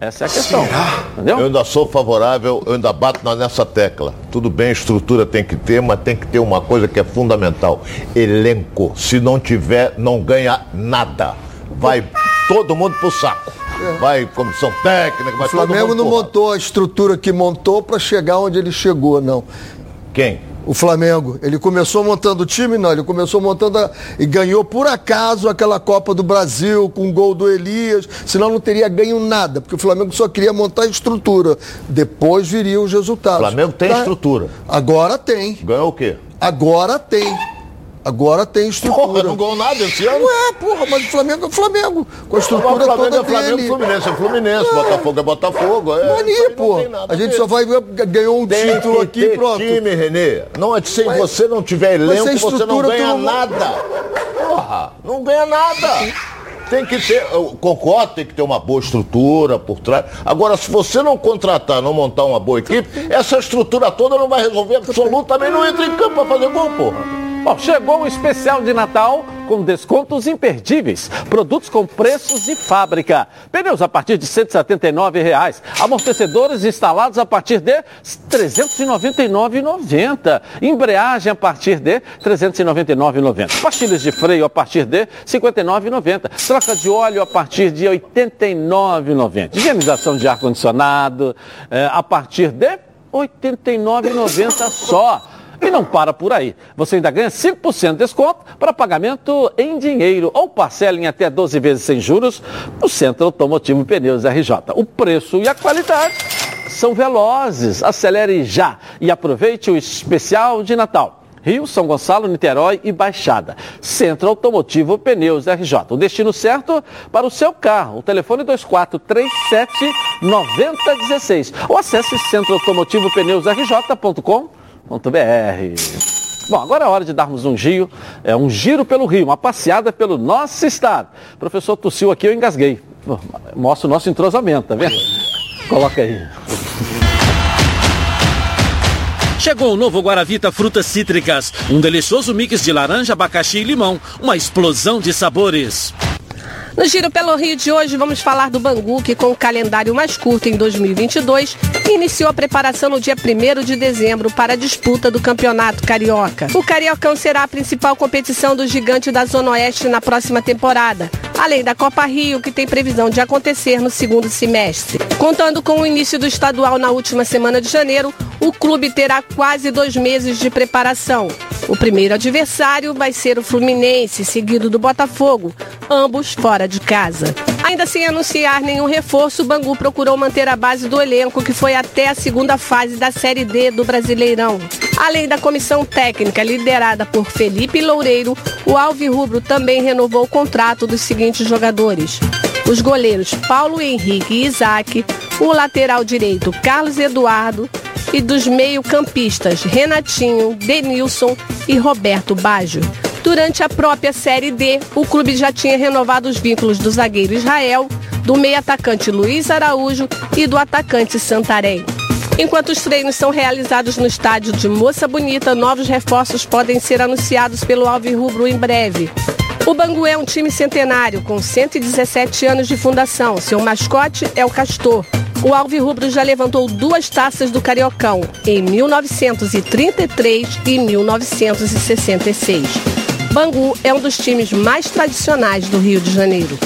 S2: Essa é a questão. Entendeu?
S4: Eu ainda sou favorável, eu ainda bato nessa tecla. Tudo bem, estrutura tem que ter, mas tem que ter uma coisa que é fundamental: elenco. Se não tiver, não ganha nada. Vai todo mundo pro saco. Vai comissão técnica, vai
S1: O Flamengo
S4: todo mundo
S1: não montou a estrutura que montou para chegar onde ele chegou, não.
S4: Quem?
S1: O Flamengo, ele começou montando o time, não, ele começou montando a- e ganhou por acaso aquela Copa do Brasil com o gol do Elias, senão não teria ganho nada, porque o Flamengo só queria montar a estrutura. Depois viriam os resultados.
S4: O Flamengo tem
S1: Tá?
S4: estrutura.
S1: Agora tem.
S4: Ganhou o quê?
S1: Agora tem. Agora tem estrutura.
S4: Porra, não ganhou nada esse ano?
S1: Ué, porra, mas o Flamengo é o Flamengo. Com a
S4: O
S1: estrutura
S4: Flamengo
S1: toda
S4: é Flamengo,
S1: dele.
S4: Fluminense é Fluminense, Botafogo é Botafogo. É, isso aí
S1: Mania, pô. A gente só vai ganhou um
S4: Tem
S1: título aqui e pronto.
S4: time, Renê. Não é se
S1: Mas-
S4: você não tiver elenco,
S1: sem
S4: você não ganha
S1: não-
S4: nada. Porra, não ganha nada. tem que ter, eu concordo, tem que ter uma boa estrutura por trás. Agora, se você não contratar, não montar uma boa equipe, essa estrutura toda não vai resolver absolutamente, não entra em campo para fazer gol, porra.
S2: Bom, chegou o especial de Natal com descontos imperdíveis. Produtos com preços de fábrica. Pneus a partir de 179 reais. Amortecedores instalados a partir de R$ 399,90. Embreagem a partir de R$ 399,90. Pastilhas de freio a partir de R$ 59,90. Troca de óleo a partir de R$ 89,90. Higienização de ar-condicionado eh, a partir de R$ 89,90 só. E não para por aí. Você ainda ganha 5% de desconto para pagamento em dinheiro ou parcela em até 12 vezes sem juros no Centro Automotivo Pneus RJ. O preço e a qualidade são velozes. Acelere já e aproveite o especial de Natal. Rio, São Gonçalo, Niterói e Baixada. Centro Automotivo Pneus RJ. O destino certo para o seu carro. O telefone 2437 9016. Ou acesse centroautomotivopneusrj.com Bom, agora é hora de darmos um giro, é, um giro pelo Rio, uma passeada pelo nosso estado. O professor tossiu aqui, eu engasguei. Mostra o nosso entrosamento, tá vendo? Coloca aí.
S12: Chegou o novo Guaravita Frutas Cítricas, um delicioso mix de laranja, abacaxi e limão, uma explosão de sabores.
S13: No Giro pelo Rio de hoje, vamos falar do Bangu, que com o calendário mais curto em 2022, iniciou a preparação no dia 1 de dezembro para a disputa do Campeonato Carioca. O Cariocão será a principal competição do gigante da Zona Oeste na próxima temporada, além da Copa Rio, que tem previsão de acontecer no segundo semestre. Contando com o início do estadual na última semana de janeiro, o clube terá quase dois meses de preparação. O primeiro adversário vai ser o Fluminense, seguido do Botafogo, ambos fora de casa. Ainda sem anunciar nenhum reforço, o Bangu procurou manter a base do elenco, que foi até a segunda fase da Série D do Brasileirão. Além da comissão técnica liderada por Felipe Loureiro, o Alvirrubro também renovou o contrato dos seguintes jogadores. Os goleiros Paulo Henrique e Isaac, o lateral direito Carlos Eduardo, e dos meio-campistas Renatinho, Denilson e Roberto Baggio. Durante a própria Série D, o clube já tinha renovado os vínculos do zagueiro Israel, do meio-atacante Luiz Araújo e do atacante Santarém. Enquanto os treinos são realizados no estádio de Moça Bonita, novos reforços podem ser anunciados pelo Alvirrubro em breve. O Bangu é um time centenário, com 117 anos de fundação. Seu mascote é o Castor. O Alvirrubro já levantou duas taças do Cariocão, em 1933 e 1966. Bangu é um dos times mais tradicionais do Rio de Janeiro.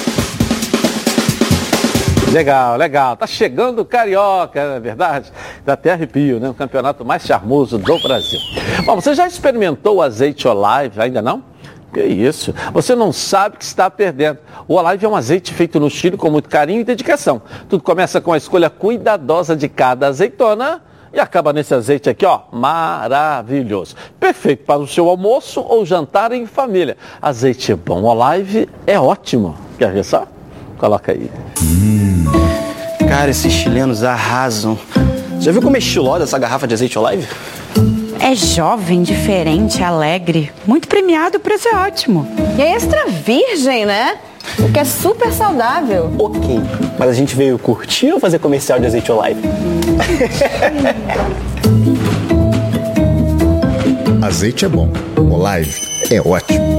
S2: Legal, legal. Tá chegando o Carioca, não é verdade? Da até arrepio, né? O campeonato mais charmoso do Brasil. Bom, você já experimentou o azeite Olive? Ainda não? Que isso? Você não sabe que está perdendo. O Olive é um azeite feito no Chile com muito carinho e dedicação. Tudo começa com a escolha cuidadosa de cada azeitona e acaba nesse azeite aqui, ó, maravilhoso. Perfeito para o seu almoço ou jantar em família. Azeite é bom, Olive é ótimo. Quer ver só? Coloca aí.
S14: Hum, cara, esses chilenos arrasam. Já viu como é estilosa essa garrafa de azeite Olive?
S15: É jovem, diferente, alegre. Muito premiado, o preço é ótimo.
S16: E é extra virgem, né? O que é super saudável.
S14: Ok, mas a gente veio curtir ou fazer comercial de azeite Olive?
S17: azeite é bom, Olive é ótimo.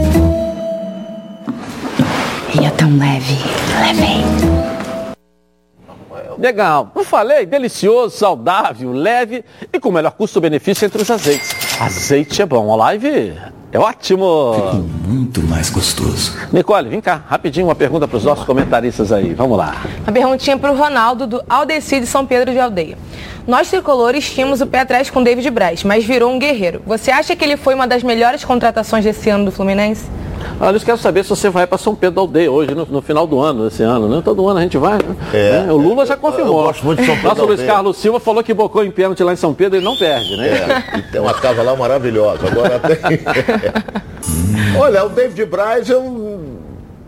S15: E é tão leve, leve.
S2: Legal. Não falei? Delicioso, saudável, leve e com melhor custo-benefício entre os azeites. Azeite é bom. Olive é ótimo.
S17: Ficou muito mais gostoso.
S2: Nicole, vem cá. Rapidinho uma pergunta para os nossos comentaristas aí. Vamos lá.
S9: Uma perguntinha para o Ronaldo, do Aldeci de São Pedro de Aldeia. Nós tricolores tínhamos o pé atrás com David Braz, mas virou um guerreiro. Você acha que ele foi uma das melhores contratações desse ano do Fluminense?
S2: Olha, eu quero saber se você vai para São Pedro da Aldeia hoje, no, no, final do ano, esse ano, né? Todo ano a gente vai, né?
S4: É,
S2: o Lula já confirmou.
S4: Eu gosto muito de São Pedro
S2: Nosso Luiz Carlos Silva falou que bocou em pênalti lá em São Pedro e não perde, né?
S4: É, e tem uma casa lá maravilhosa. Agora tem. Olha, o David Braz, eu...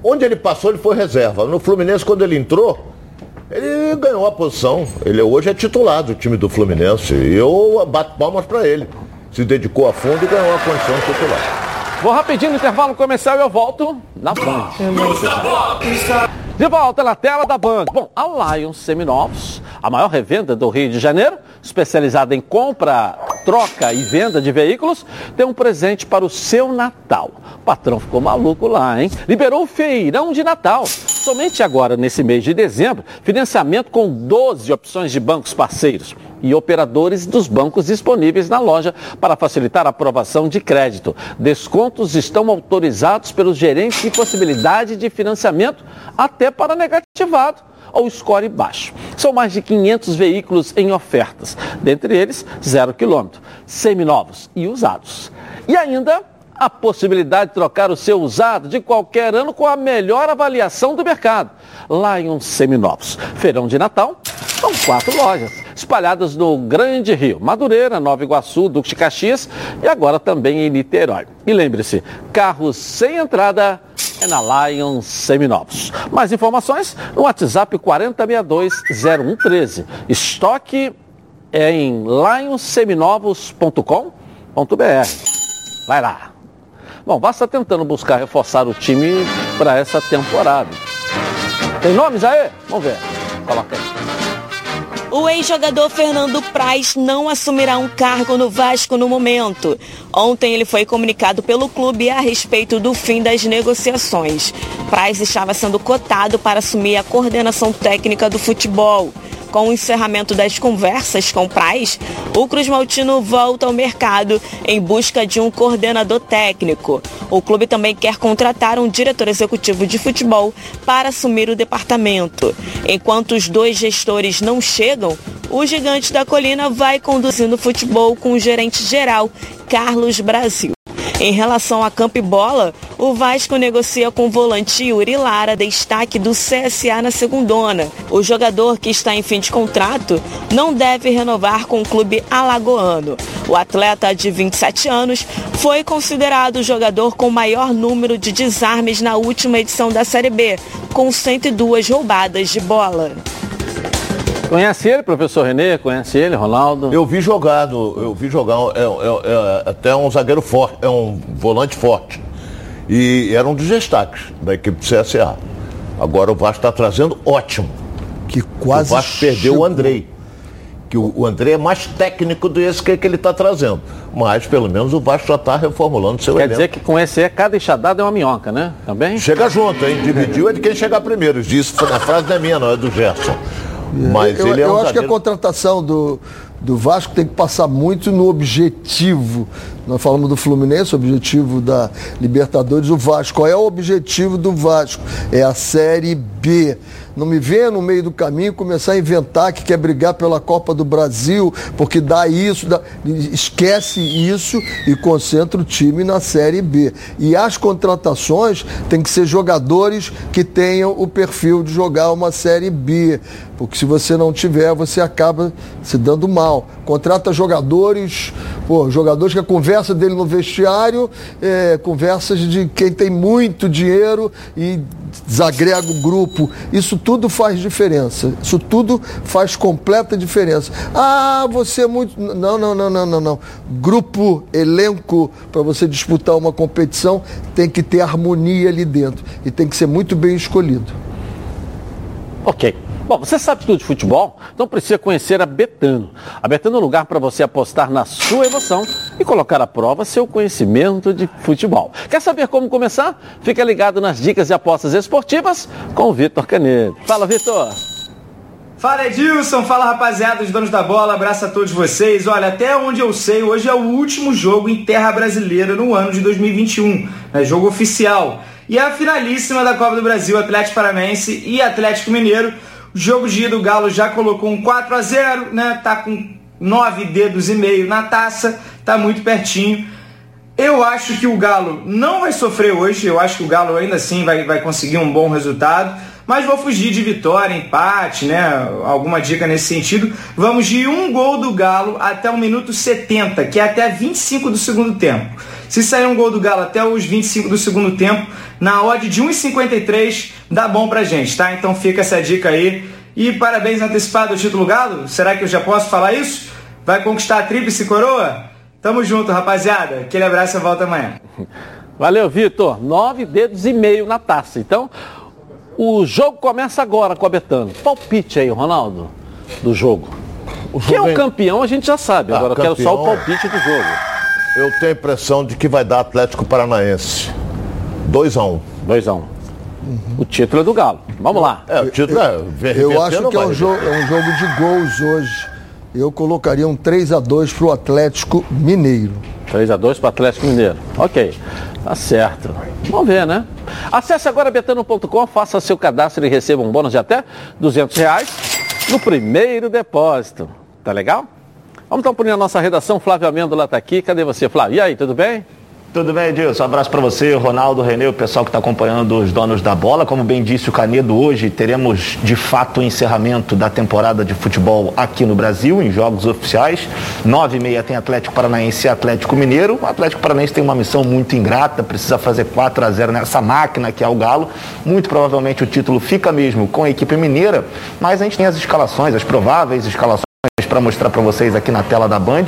S4: onde ele passou, ele foi reserva. No Fluminense, quando ele entrou, ele ganhou a posição. Ele hoje é titular do time do Fluminense. E eu bato palmas para ele. Se dedicou a fundo e ganhou a condição de titular.
S2: Vou rapidinho no intervalo comercial e eu volto na Band. De volta na tela da Band. Bom, a Lions Seminovos, a maior revenda do Rio de Janeiro, especializada em compra, troca e venda de veículos, tem um presente para o seu Natal. O patrão ficou maluco lá, hein? Liberou o feirão de Natal. Somente agora, nesse mês de dezembro, financiamento com 12 opções de bancos parceiros e operadores dos bancos disponíveis na loja para facilitar a aprovação de crédito. Descontos estão autorizados pelos gerentes e possibilidade de financiamento até para negativado ou score baixo. São mais de 500 veículos em ofertas, dentre eles zero quilômetro, seminovos e usados. E ainda a possibilidade de trocar o seu usado de qualquer ano com a melhor avaliação do mercado. Lion Seminovos. Feirão de Natal, são quatro lojas, espalhadas no Grande Rio, Madureira, Nova Iguaçu, Duque de Caxias e agora também em Niterói. E lembre-se, carros sem entrada é na Lion Seminovos. Mais informações no WhatsApp 4062-0113. Estoque é em lionseminovos.com.br. Vai lá. Bom, está tentando buscar reforçar o time para essa temporada. Tem nomes aí? Vamos ver. Coloca aí.
S11: O ex-jogador Fernando Praz não assumirá um cargo no Vasco no momento. Ontem ele foi comunicado pelo clube a respeito do fim das negociações. Praz estava sendo cotado para assumir a coordenação técnica do futebol. Com o encerramento das conversas com Praz, o Cruz Maltino volta ao mercado em busca de um coordenador técnico. O clube também quer contratar um diretor executivo de futebol para assumir o departamento. Enquanto os dois gestores não chegam, o gigante da colina vai conduzindo o futebol com o gerente geral, Carlos Brasil. Em relação a campo e bola, o Vasco negocia com o volante Yuri Lara, destaque do CSA na segundona. O jogador que está em fim de contrato não deve renovar com o clube alagoano. O atleta de 27 anos foi considerado o jogador com maior número de desarmes na última edição da Série B, com 102 roubadas de bola.
S2: Conhece ele, professor Renê? Conhece ele, Ronaldo?
S4: Eu vi jogar, no, eu vi jogar, é, é, é, até um zagueiro forte, é um volante forte. E era um dos destaques da equipe do CSA. Agora o Vasco está trazendo ótimo.
S1: Que quase.
S4: O Vasco perdeu o Andrei. Que o, o André é mais técnico do esse que, que ele está trazendo. Mas pelo menos o Vasco já está reformulando seu
S2: Quer
S4: elenco.
S2: dizer que com esse é cada enxadada é uma minhoca, né? Também?
S4: Chega junto, hein? Dividiu é de quem chegar primeiro. Isso a frase não é minha, não, é do Gerson. Mas
S1: eu,
S4: ele é
S1: eu
S4: um
S1: acho que a
S4: zagueiro-
S1: contratação do, do Vasco tem que passar muito no objetivo. Nós falamos do Fluminense, o objetivo da Libertadores, o Vasco. Qual é o objetivo do Vasco? É a Série B. Não me venha no meio do caminho começar a inventar que quer brigar pela Copa do Brasil, porque dá isso, dá... esquece isso e concentra o time na Série B. E as contratações têm que ser jogadores que tenham o perfil de jogar uma Série B. Porque se você não tiver, você acaba se dando mal. Contrata jogadores, pô, jogadores que a conversa dele no vestiário é conversas de quem tem muito dinheiro e desagrega o grupo. Isso tudo faz diferença. Isso tudo faz completa diferença. Ah, você é muito. Não, não, não, não, não, não. Grupo, elenco, para você disputar uma competição, tem que ter harmonia ali dentro. E tem que ser muito bem escolhido.
S2: Ok. Bom, você sabe tudo de futebol? Então precisa conhecer a Betano. A Betano é um lugar para você apostar na sua emoção e colocar à prova seu conhecimento de futebol. Quer saber como começar? Fica ligado nas dicas de apostas esportivas com o Vitor Canedo. Fala, Vitor!
S18: Fala Edilson, fala rapaziada, os donos da bola, abraço a todos vocês. Olha, até onde eu sei, hoje é o último jogo em terra brasileira no ano de 2021, é jogo oficial. E é a finalíssima da Copa do Brasil, Atlético Paranaense e Atlético Mineiro. O jogo de ida, o Galo já colocou um 4 a 0 né? Tá com nove dedos e meio na taça, tá muito pertinho. Eu acho que o Galo não vai sofrer hoje, eu acho que o Galo ainda assim vai, vai conseguir um bom resultado, mas vou fugir de vitória, empate, né? Alguma dica nesse sentido. Vamos de um gol do Galo até o minuto 70, que é até 25 do segundo tempo. Se sair um gol do Galo até os 25 do segundo tempo, na odd de 1,53, dá bom pra gente, tá? Então fica essa dica aí. E parabéns antecipado ao título Galo. Será que eu já posso falar isso? Vai conquistar a tríplice coroa? Tamo junto, rapaziada. Aquele abraço e volta amanhã.
S2: Valeu, Vitor. Nove dedos e meio na taça. Então, o jogo começa agora com a Betano. Palpite aí, Ronaldo, do jogo. Quem é o campeão, a gente já sabe.
S4: Ah,
S2: Agora eu quero só o palpite do jogo.
S4: Eu tenho a impressão de que vai dar Atlético Paranaense. 2x1.
S2: 2x1. O título é do Galo. Vamos lá.
S4: É, o título é.
S1: Eu acho que é um, jogo, é um jogo de gols hoje. Eu colocaria um 3 a 2 para o Atlético Mineiro.
S2: 3x2 para o Atlético Mineiro. Ok, tá certo. Vamos ver, né? Acesse agora betano.com, faça seu cadastro e receba um bônus de até 200 reais no primeiro depósito. Tá legal? Vamos então por a nossa redação. Flávio Amêndola está aqui. Cadê você, Flávio? E aí, tudo bem?
S19: Tudo bem, Edilson? Um abraço para você, Ronaldo, Renê, o pessoal que está acompanhando os donos da bola. Como bem disse o Canedo, hoje teremos de fato o encerramento da temporada de futebol aqui no Brasil, em jogos oficiais. Nove e meia tem Atlético Paranaense e Atlético Mineiro. O Atlético Paranaense tem uma missão muito ingrata, precisa fazer 4 a 0 nessa máquina que é o Galo. Muito provavelmente o título fica mesmo com a equipe mineira, mas a gente tem as escalações, as prováveis escalações para mostrar para vocês aqui na tela da Band,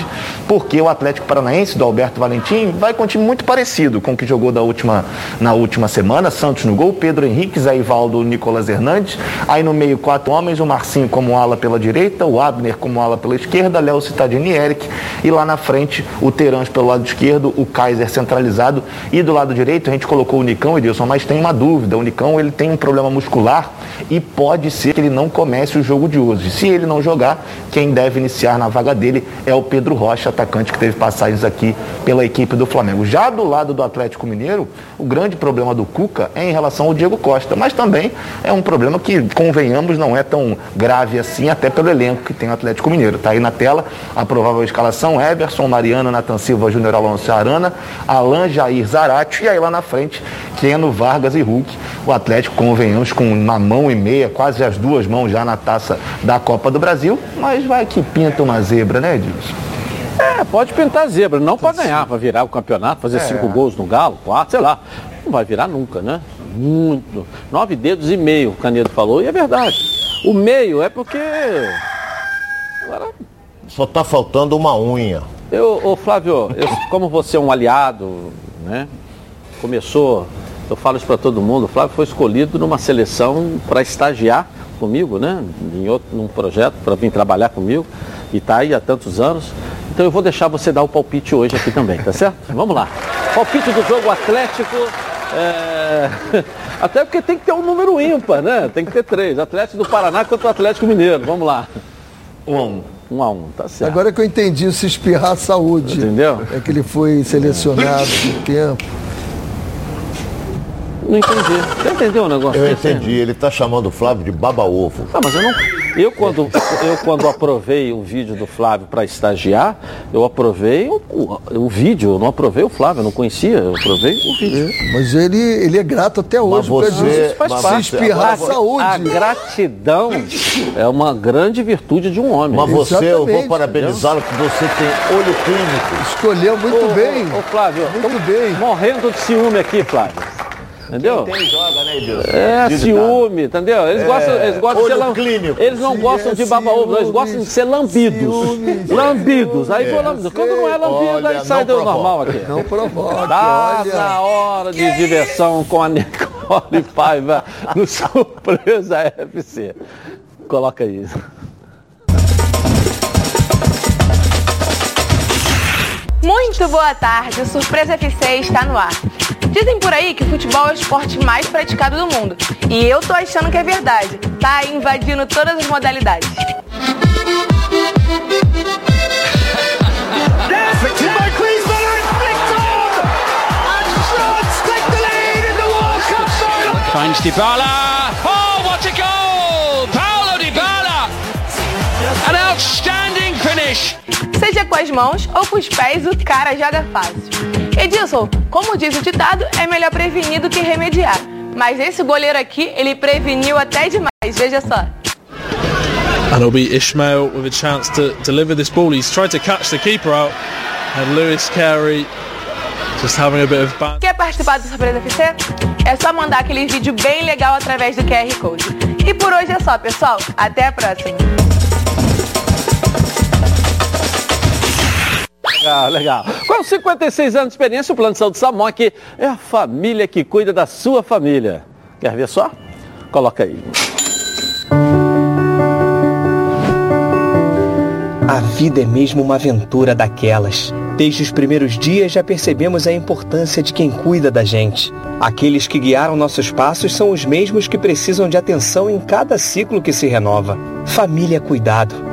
S19: porque o Atlético Paranaense do Alberto Valentim vai com um time muito parecido com o que jogou da última, na última semana. Santos no gol, Pedro Henrique, Zé Ivaldo, Nicolas Hernandes. Aí no meio quatro homens, o Marcinho como ala pela direita, o Abner como ala pela esquerda, Léo Cittadini e Eric. E lá na frente, o Terãs pelo lado esquerdo, o Kaiser centralizado. E do lado direito, a gente colocou o Nicão, Edilson, mas tem uma dúvida. O Nicão ele tem um problema muscular e pode ser que ele não comece o jogo de hoje. Se ele não jogar, quem deve iniciar na vaga dele é o Pedro Rocha, atacante que teve passagens aqui pela equipe do Flamengo. Já do lado do Atlético Mineiro, o grande problema do Cuca é em relação ao Diego Costa, mas também é um problema que, convenhamos, não é tão grave assim, até pelo elenco que tem o Atlético Mineiro. Está aí na tela a provável escalação: Everson, Mariano, Nathan Silva, Júnior Alonso Arana, Alan Jair Zarate e aí lá na frente, Keno, Vargas e Hulk. O Atlético, convenhamos, com uma mão e meia, quase as duas mãos já na taça da Copa do Brasil, mas vai que pinta uma zebra, né, Edilson?
S2: É, pode pintar zebra, não para ganhar, para virar o campeonato, fazer
S19: É.
S2: cinco gols no Galo, quatro, sei lá. Não vai virar nunca, né? Muito. Nove dedos e meio, o Canedo falou, e é verdade. O meio é porque. Agora,
S4: Só tá faltando uma unha.
S2: eu, ô Flávio, eu, como você é um aliado, né? Começou, eu falo isso para todo mundo, o Flávio foi escolhido numa seleção para estagiar comigo, né? Em outro, num projeto para vir trabalhar comigo e está aí há tantos anos. Então eu vou deixar você dar o palpite hoje aqui também, tá certo? Vamos lá. Palpite do jogo Atlético. é, Até porque tem que ter um número ímpar, né? Tem que ter três. Atlético do Paraná contra o Atlético Mineiro. Vamos lá.
S19: Um a um.
S2: Um a um, tá certo.
S1: Agora que eu entendi se espirrar saúde.
S2: Entendeu?
S1: É que ele foi selecionado por tempo.
S2: Não entendi. Você entendeu o negócio
S4: Eu entendi, ele tá chamando o Flávio de baba-ovo.
S2: Não, mas eu não. Eu quando, eu quando aprovei o vídeo do Flávio para estagiar, eu aprovei o, o, o vídeo, eu não aprovei o Flávio, eu não conhecia, eu aprovei o vídeo.
S1: Mas ele, ele é grato até hoje.
S4: você-
S1: disso.
S2: Isso faz
S4: mas
S2: parte.
S1: se espirrar,
S2: a,
S1: saúde.
S2: A gratidão é uma grande virtude de um homem.
S4: Mas você, eu vou
S1: Exatamente,
S4: parabenizá-lo que você tem olho clínico.
S1: Escolheu muito
S2: Ô,
S1: bem.
S2: Ô, Flávio,
S1: Muito bem.
S2: morrendo de ciúme aqui, Flávio. Entendeu?
S19: Tem joga, né, Edilson?
S2: É, ciúme, entendeu? Eles gostam, eles gostam de ser
S4: olho
S2: lam-
S4: clínico.
S2: Eles não gostam
S1: é
S2: de baba-ovo, eles gostam de ser lambidos.
S1: ciúmes.
S2: Lambidos. Aí foi lambido. Quando não é lambido,
S4: Olha,
S2: aí sai do
S4: provoca.
S2: normal aqui.
S1: Não provoque,
S2: Tá
S1: olha.
S2: na hora de diversão com a Nicole Paiva no Surpresa FC. Coloca aí.
S9: Muito boa tarde, o Surpresa FC está no ar. Dizem por aí que o futebol é o esporte mais praticado do mundo. E eu tô achando que é verdade. Tá aí invadindo todas as modalidades.
S12: Finds Dybala. Oh, what a goal! Paulo Dybala! An outstanding finish.
S9: Seja com as mãos ou com os pés, o cara joga fácil. Edilson, como diz o ditado, é melhor prevenir do que remediar. Mas esse goleiro aqui, ele preveniu até demais, veja só.
S20: And it'll be Ishmael with a chance to deliver this ball. He's tried to catch the keeper out, and Lewis Carey just having a bit of ban.
S9: Quer participar do Surpresa FC? É só mandar aquele vídeo bem legal através do QR Code. E por hoje é só, pessoal. Até a próxima.
S2: Legal, legal. Com 56 anos de experiência, o Plano de Saúde Samok é a família que cuida da sua família. Quer ver só? Coloca aí.
S21: A vida é mesmo uma aventura daquelas. Desde os primeiros dias já percebemos a importância de quem cuida da gente. Aqueles que guiaram nossos passos são os mesmos que precisam de atenção em cada ciclo que se renova. Família é cuidado.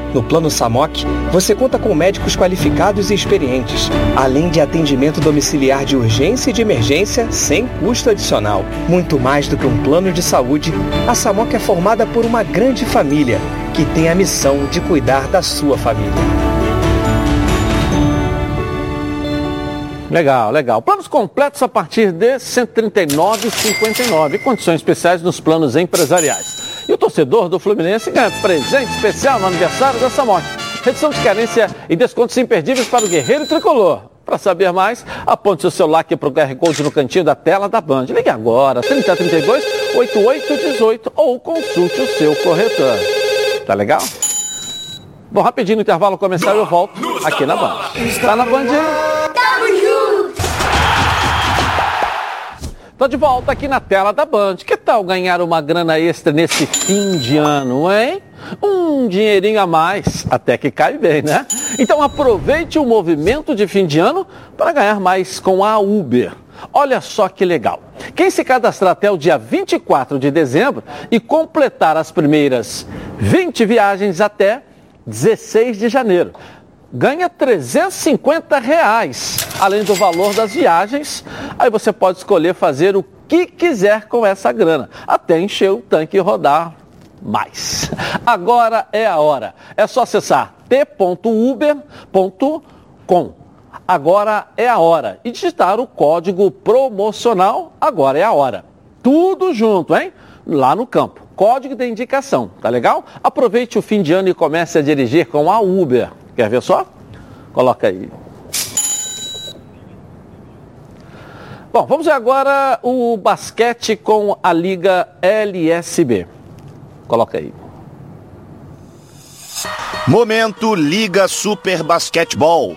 S21: No Plano Samok, você conta com médicos qualificados e experientes, além de atendimento domiciliar de urgência e de emergência sem custo adicional. Muito mais do que um plano de saúde, a Samok é formada por uma grande família que tem a missão de cuidar da sua família.
S2: Legal, legal. Planos completos a partir de R$ 139,59. Condições especiais nos planos empresariais. E o torcedor do Fluminense ganha presente especial no aniversário da Samok. Redução de carência e descontos imperdíveis para o Guerreiro Tricolor. Para saber mais, aponte seu celular aqui para o QR Code no cantinho da tela da Band. Ligue agora, 3032 8818 ou consulte o seu corretor. Tá legal? Bom, rapidinho no intervalo comercial eu volto aqui na Band. Tá na Band? Tô de volta aqui na tela da Band. Que tal ganhar uma grana extra nesse fim de ano, hein? Um dinheirinho a mais, até que cai bem, né? Então aproveite o movimento de fim de ano para ganhar mais com a Uber. Olha só que legal. Quem se cadastrar até o dia 24 de dezembro e completar as primeiras 20 viagens até 16 de janeiro, ganha 350 reais, além do valor das viagens. Aí você pode escolher fazer o que quiser com essa grana, até encher o tanque e rodar mais. Agora é a hora. É só acessar t.uber.com. Agora é a hora. E digitar o código promocional. Agora é a hora. Tudo junto, hein? Lá no campo. Código de indicação, tá legal? Aproveite o fim de ano e comece a dirigir com a Uber. Quer ver só? Coloca aí. Bom, vamos ver agora o basquete com a Liga LSB. Coloca aí.
S19: Momento Liga Super Basquetebol.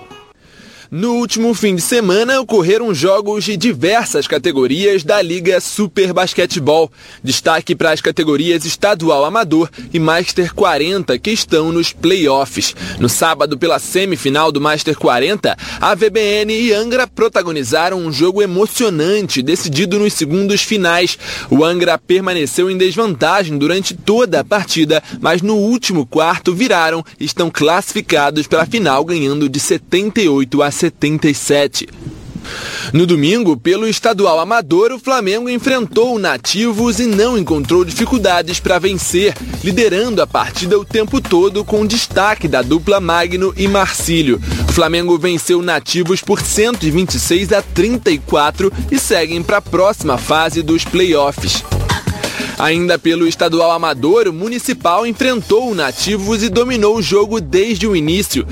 S6: No último fim de semana ocorreram jogos de diversas categorias da Liga Super Basquetebol. Destaque para as categorias Estadual Amador e Master 40 que estão nos playoffs. No sábado, pela semifinal do Master 40, a VBN e Angra protagonizaram um jogo emocionante decidido nos segundos finais. O Angra permaneceu em desvantagem durante toda a partida, mas no último quarto viraram e estão classificados para a final ganhando de 78 a 77. No domingo, pelo estadual amador, o Flamengo enfrentou o Nativos e não encontrou dificuldades para vencer, liderando a partida o tempo todo com destaque da dupla Magno e Marcílio. O Flamengo venceu o Nativos por 126 a 34 e seguem para a próxima fase dos playoffs. Ainda pelo estadual amador, o Municipal enfrentou o Nativos e dominou o jogo desde o início.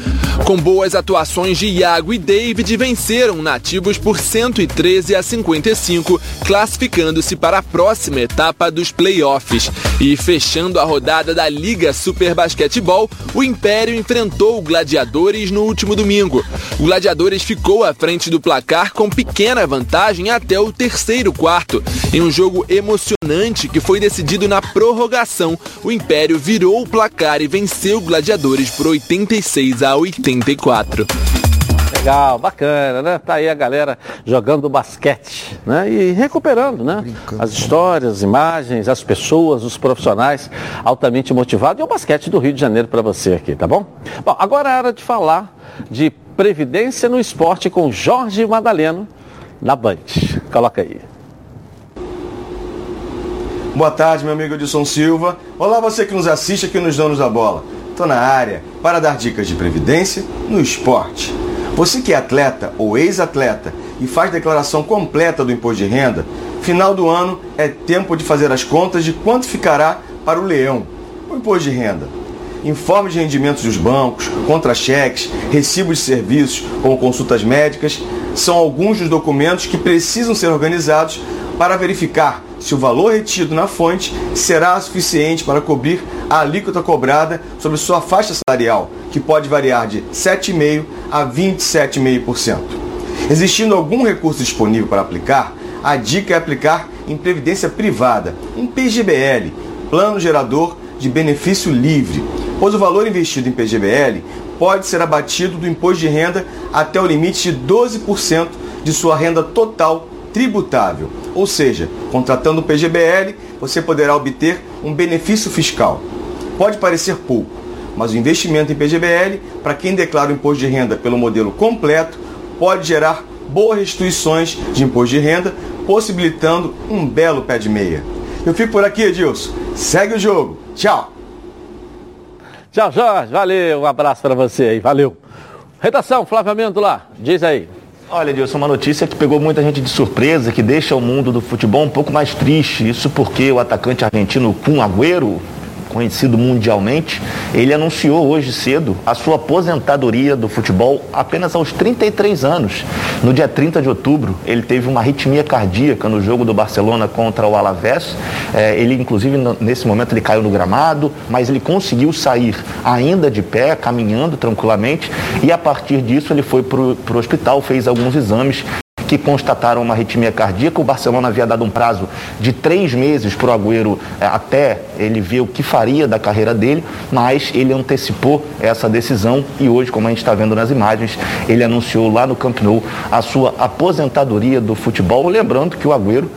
S6: Com boas atuações de Iago e David, venceram o Nativos por 113 a 55, classificando-se para a próxima etapa dos playoffs. E fechando a rodada da Liga Super Basquetebol, o Império enfrentou o Gladiadores no último domingo. O Gladiadores ficou à frente do placar com pequena vantagem até o terceiro quarto. Em um jogo emocionante que foi decidido na prorrogação, o Império virou o placar e venceu Gladiadores por 86 a 84.
S2: Legal, bacana, né? Tá aí a galera jogando basquete, né? E recuperando, né? As histórias, as imagens, as pessoas, os profissionais altamente motivados e o basquete do Rio de Janeiro para você aqui, tá bom? Bom, agora é hora de falar de previdência no esporte com Jorge Madaleno na Band. Coloca aí.
S22: Boa tarde, meu amigo Edson Silva. Olá, você que nos assiste aqui nos Donos da Bola. Estou na área para dar dicas de previdência no esporte. Você que é atleta ou ex-atleta e faz declaração completa do imposto de renda, final do ano é tempo de fazer as contas de quanto ficará para o leão, o imposto de renda. Informes de rendimentos dos bancos, contra-cheques, recibos de serviços, como consultas médicas, são alguns dos documentos que precisam ser organizados para verificar se o valor retido na fonte será suficiente para cobrir a alíquota cobrada sobre sua faixa salarial, que pode variar de 7,5% a 27,5%. Existindo algum recurso disponível para aplicar, a dica é aplicar em previdência privada, um PGBL, Plano Gerador de Benefício Livre, pois o valor investido em PGBL pode ser abatido do imposto de renda até o limite de 12% de sua renda total tributável. Ou seja, contratando o PGBL, você poderá obter um benefício fiscal. Pode parecer pouco, mas o investimento em PGBL, para quem declara o imposto de renda pelo modelo completo, pode gerar boas restituições de imposto de renda, possibilitando um belo pé de meia. Eu fico por aqui, Edilson. Segue o jogo. Tchau.
S2: Tchau, Jorge. Valeu. Um abraço para você aí. Valeu. Redação, Flávio lá. Diz aí.
S19: Olha, Edilson, uma notícia que pegou muita gente de surpresa, que deixa o mundo do futebol um pouco mais triste. Isso porque o atacante argentino Kun Agüero, conhecido mundialmente, ele anunciou hoje cedo a sua aposentadoria do futebol apenas aos 33 anos. No dia 30 de outubro, ele teve uma arritmia cardíaca no jogo do Barcelona contra o Alavés. É, ele, inclusive, nesse momento, ele caiu no gramado, mas ele conseguiu sair ainda de pé, caminhando tranquilamente, e a partir disso ele foi para o hospital, fez alguns exames que constataram uma arritmia cardíaca. O Barcelona havia dado um prazo de três meses para o Agüero é, até ele ver o que faria da carreira dele, mas ele antecipou essa decisão e hoje, como a gente está vendo nas imagens, ele anunciou lá no Camp Nou a sua aposentadoria do futebol, lembrando que o Agüero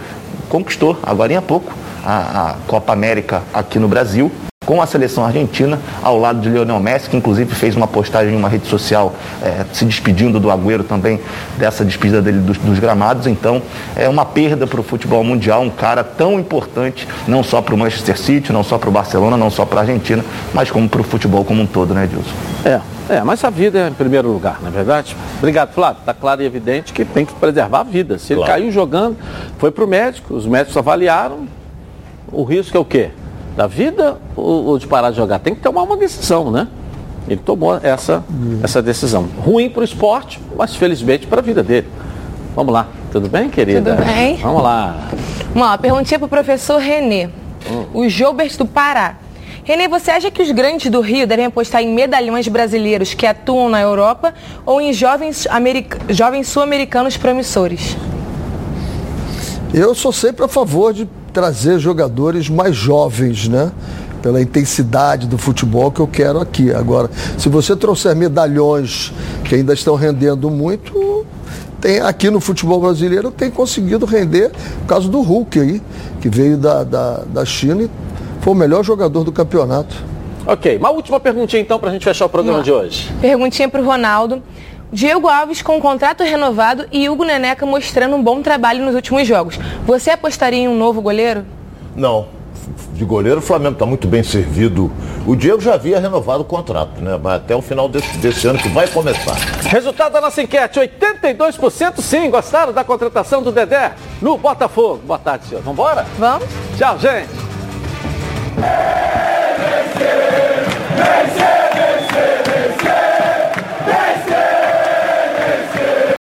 S19: conquistou agora há pouco a, a Copa América aqui no Brasil com a seleção argentina, ao lado de Lionel Messi, que inclusive fez uma postagem em uma rede social é, se despedindo do Agüero também, dessa despedida dele dos, dos gramados. Então, é uma perda para o futebol mundial, um cara tão importante, não só para o Manchester City, não só para o Barcelona, não só para a Argentina, mas como para o futebol como um todo, né, Edilson?
S2: É, é, mas a vida é em primeiro lugar, não é verdade? Obrigado, Flávio. Está claro e evidente que tem que preservar a vida. Se ele claro. caiu jogando, foi para o médico, os médicos avaliaram, o risco é o quê? da vida ou, ou, de parar de jogar? Tem que tomar uma decisão, né? Ele tomou essa, uhum. essa decisão. Ruim para o esporte, mas felizmente para a vida dele. Vamos lá, tudo bem, querida?
S9: Tudo bem.
S2: Vamos lá.
S9: Lá, perguntinha para o professor Renê. Hum. O Jobert do Pará. Renê, você acha que os grandes do Rio devem apostar em medalhões brasileiros que atuam na Europa ou em jovens, jovens sul-americanos promissores?
S1: Eu sou sempre a favor de trazer jogadores mais jovens, né? Pela intensidade do futebol que eu quero aqui. Agora, se você trouxer medalhões que ainda estão rendendo muito, tem aqui no futebol brasileiro tem conseguido render, por causa do Hulk aí, que veio da, da, da China e foi o melhor jogador do campeonato.
S2: Ok, uma última perguntinha então para a gente fechar o programa de hoje.
S9: Perguntinha para o Ronaldo. Diego Alves com contrato renovado e Hugo Neneca mostrando um bom trabalho nos últimos jogos. Você apostaria em um novo goleiro?
S4: Não. De goleiro, o Flamengo está muito bem servido. O Diego já havia renovado o contrato, né? Mas até o final desse, desse ano que vai começar.
S2: Resultado da nossa enquete: 82% sim, gostaram da contratação do Dedé no Botafogo. Boa tarde, senhor. Vamos embora?
S9: Vamos.
S2: Tchau, gente.
S10: Vencer, vencer, vencer, vencer.